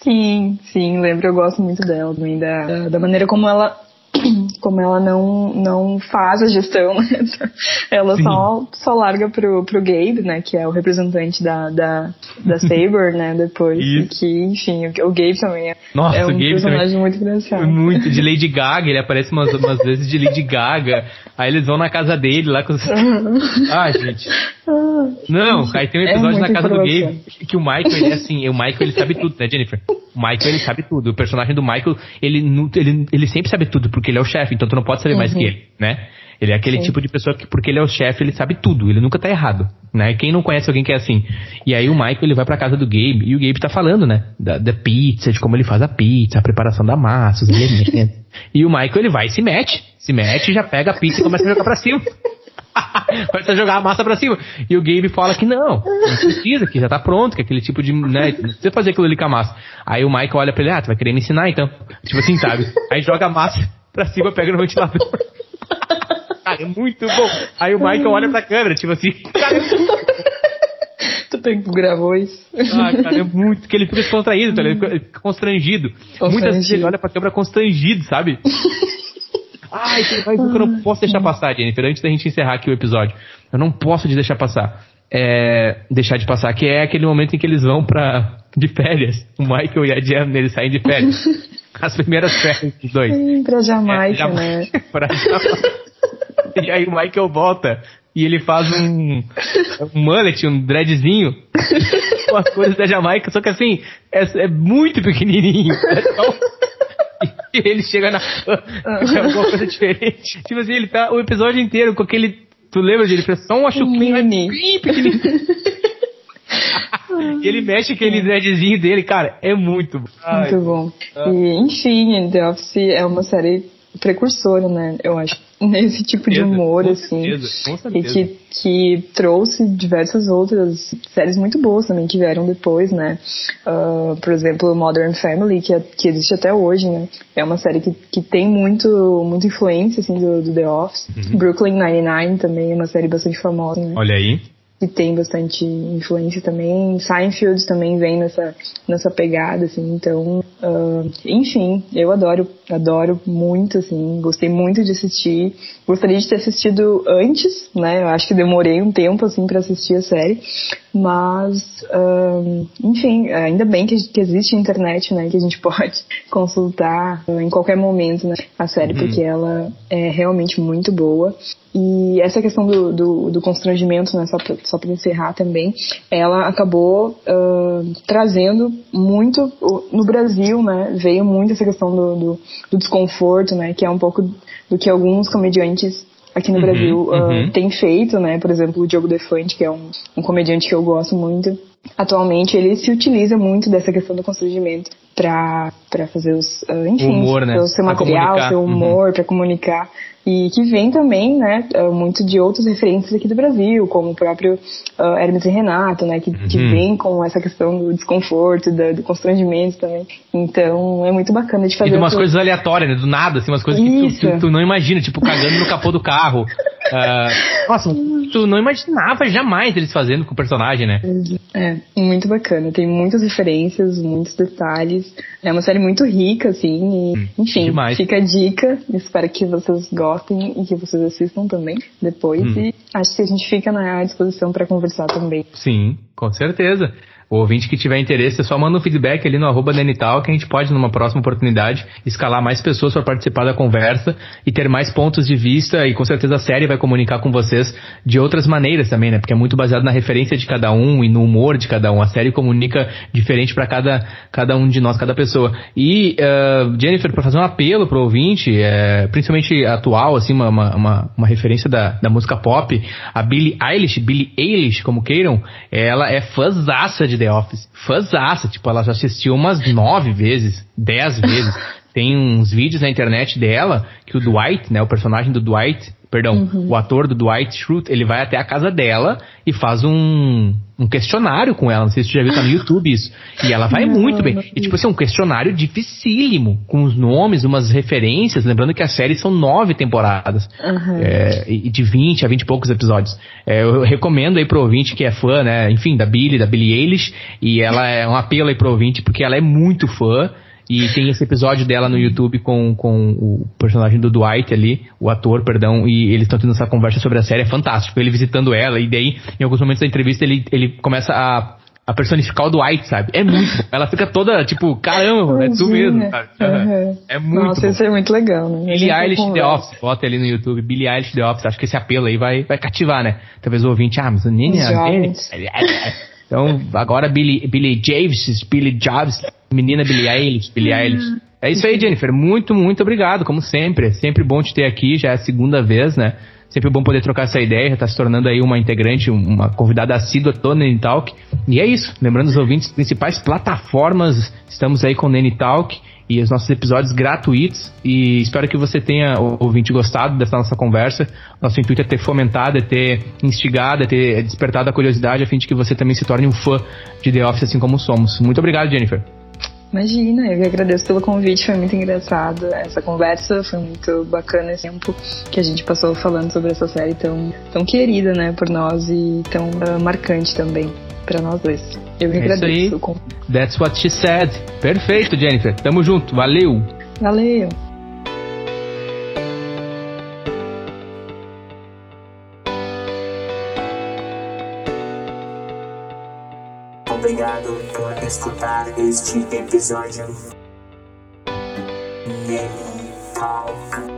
Sim, sim, lembro, eu gosto muito dela, também, da, da maneira como ela <clears throat> como ela não, não faz a gestão, né? <laughs> ela só, só larga pro, pro Gabe, né? Que é o representante da, da, da <laughs> Saber, né? Depois. Que, enfim, o, o Gabe também é, Nossa, é um personagem muito engraçado. Muito, de Lady Gaga, ele aparece umas, umas vezes de Lady Gaga. Aí eles vão na casa dele lá com os. <laughs> Ah, gente. Não, aí tem um é episódio é na casa do Gabe que o Michael, ele é assim, o Michael ele sabe tudo, né, Jennifer? O Michael ele sabe tudo. O personagem do Michael, ele, ele, ele sempre sabe tudo, porque ele é o chefe, então tu não pode saber uhum. mais que uhum. ele, né? Ele é aquele Sim. tipo de pessoa que, porque ele é o chefe, ele sabe tudo, ele nunca tá errado, né? Quem não conhece alguém que é assim? E aí o Michael, ele vai pra casa do Gabe, e o Gabe tá falando, né? Da, da pizza, de como ele faz a pizza, a preparação da massa, os elementos. <laughs> e o Michael, ele vai e se mete, se mete, já pega a pizza e começa a jogar pra cima. <laughs> Começa a jogar a massa pra cima. E o Gabe fala que não, não precisa, que já tá pronto, que é aquele tipo de. Né, não precisa fazer aquilo ali com a massa. Aí o Michael olha pra ele, ah, tu vai querer me ensinar então. Tipo assim, sabe? Aí joga a massa pra cima, pega no ventilador. <laughs> Cara, é muito bom. Aí o Michael olha pra câmera, tipo assim, cara, <laughs> Tu gravou isso? Ah, cara, é muito. Que ele fica descontraído, tá? ele fica constrangido. constrangido. Muitas vezes ele olha pra câmera constrangido, sabe? Ai, tem mais um que eu não posso deixar passar, Jennifer, antes da gente encerrar aqui o episódio. Eu não posso de deixar passar. É, deixar de passar, que é aquele momento em que eles vão pra, de férias. O Michael e a Jen, eles saem de férias. <laughs> As primeiras férias dos dois. Sim, pra Jamaica, é, né? pra Jamaica. E aí o Michael volta e ele faz um, um mullet, um dreadzinho com as cores da Jamaica, só que assim, é, é muito pequenininho. É só, e ele chega na é <laughs> alguma coisa diferente. Tipo assim, ele tá o episódio inteiro com aquele. Tu lembra dele? Ele só um achuquinho bem pequenininho. <laughs> e ele mexe aquele dreadzinho dele, cara, é muito bom. Muito bom. E, enfim, The Office é uma série precursora, né? Eu acho <laughs> nesse tipo de humor, com assim. Certeza, com certeza. E que, que trouxe diversas outras séries muito boas também que vieram depois, né? Uh, por exemplo, Modern Family, que, é, que existe até hoje, né? É uma série que, que tem muito, muita influência, assim, do, do The Office. Uhum. Brooklyn Nine-Nine também é uma série bastante famosa, né? Olha aí que tem bastante influência também. Seinfeld também vem nessa, nessa pegada, assim, então, uh, enfim, eu adoro, adoro muito, assim, gostei muito de assistir. Gostaria de ter assistido antes, né? Eu acho que demorei um tempo, assim, para assistir a série, mas, uh, enfim, ainda bem que, que existe a internet, né? Que a gente <laughs> pode consultar em qualquer momento, né? A série, uhum. porque ela é realmente muito boa. E essa questão do, do, do constrangimento, né, só pra, só para encerrar também, ela acabou uh, trazendo muito, no Brasil, né, veio muito essa questão do, do, do, desconforto, né, que é um pouco do que alguns comediantes aqui no uhum, Brasil uh, uhum. têm feito, né, por exemplo, o Diogo Defante, que é um, um comediante que eu gosto muito, atualmente ele se utiliza muito dessa questão do constrangimento para fazer os, uh, enfim, humor, né? o seu material, o seu humor, uhum. para comunicar e que vem também, né, uh, muito de outros referentes aqui do Brasil, como o próprio uh, Hermes e Renato, né, que, uhum. que vem com essa questão do desconforto, do, do, constrangimento também. Então, é muito bacana de fazer. E de umas coisas aleatórias, né, do nada, assim, umas coisas Isso. que tu, tu, tu, não imagina, tipo, cagando no capô do carro. <laughs> Uh, nossa, tu não imaginava jamais eles fazendo com o personagem, né? É, muito bacana. Tem muitas referências, muitos detalhes. É uma série muito rica, assim, e, hum, enfim, demais. fica a dica. Espero que vocês gostem e que vocês assistam também depois. Hum. E acho que a gente fica à disposição para conversar também. Sim, com certeza. O ouvinte que tiver interesse, é só manda um feedback ali no arroba Denital, que a gente pode, numa próxima oportunidade, escalar mais pessoas para participar da conversa e ter mais pontos de vista. E com certeza a série vai comunicar com vocês de outras maneiras também, né? Porque é muito baseado na referência de cada um e no humor de cada um. A série comunica diferente para cada, cada um de nós, cada pessoa. E, uh, Jennifer, para fazer um apelo pro ouvinte, é, principalmente atual, assim, uma, uma, uma, referência da, da música pop, a Billie Eilish, Billie Eilish, como queiram, ela é fãzaça de The Office. Fãzaça, tipo, ela já assistiu umas nove vezes, dez <laughs> vezes. Tem uns vídeos na internet dela que o Dwight, né, o personagem do Dwight, perdão, uhum. o ator do Dwight Schrute, ele vai até a casa dela e faz um, um questionário com ela. Não sei se você já viu, tá no YouTube isso. E ela vai não, muito bem. E tipo assim, um questionário dificílimo, com os nomes, umas referências. Lembrando que a série são nove temporadas. Uhum. É, e de 20 a 20 e poucos episódios. É, eu recomendo aí pro ouvinte que é fã, né? Enfim, da Billy, da Billie Eilish. E ela é um apelo aí pro ouvinte, porque ela é muito fã. E tem esse episódio dela no YouTube com, com o personagem do Dwight ali, o ator, perdão, e eles estão tendo essa conversa sobre a série, é fantástico. Ele visitando ela, e daí, em alguns momentos da entrevista, ele, ele começa a, a personificar o Dwight, sabe? É muito. Ela fica toda, tipo, caramba, é tu mesmo, sabe? Uhum. É muito Nossa, bom. isso é muito legal, né? Billie Eilish The Office, bota ali no YouTube, Billie Eilish The Office, acho que esse apelo aí vai, vai cativar, né? Talvez o ouvinte, ah, mas o Nini é então, agora Billy, Billy James, Billy Jobs, menina Billie Eilish, Billie Eilish. É isso aí, Jennifer. Muito, muito obrigado, como sempre. É sempre bom te ter aqui, já é a segunda vez, né? Sempre bom poder trocar essa ideia, já tá se tornando aí uma integrante, uma convidada assídua toda no Nene Talk. E é isso. Lembrando os ouvintes, principais plataformas, estamos aí com o Nene Talk e os nossos episódios gratuitos. E espero que você tenha, ouvinte, gostado dessa nossa conversa. Nosso intuito é ter fomentado, é ter instigado, é ter despertado a curiosidade a fim de que você também se torne um fã de The Office assim como somos. Muito obrigado, Jennifer. Imagina, eu que agradeço pelo convite, foi muito engraçado essa conversa, foi muito bacana esse tempo que a gente passou falando sobre essa série tão, tão querida, né, por nós e tão uh, marcante também para nós dois. Eu que é agradeço. Isso aí. That's what she said. Perfeito, Jennifer. Tamo junto. Valeu. Valeu. Obrigado por escutar este episódio. Talk.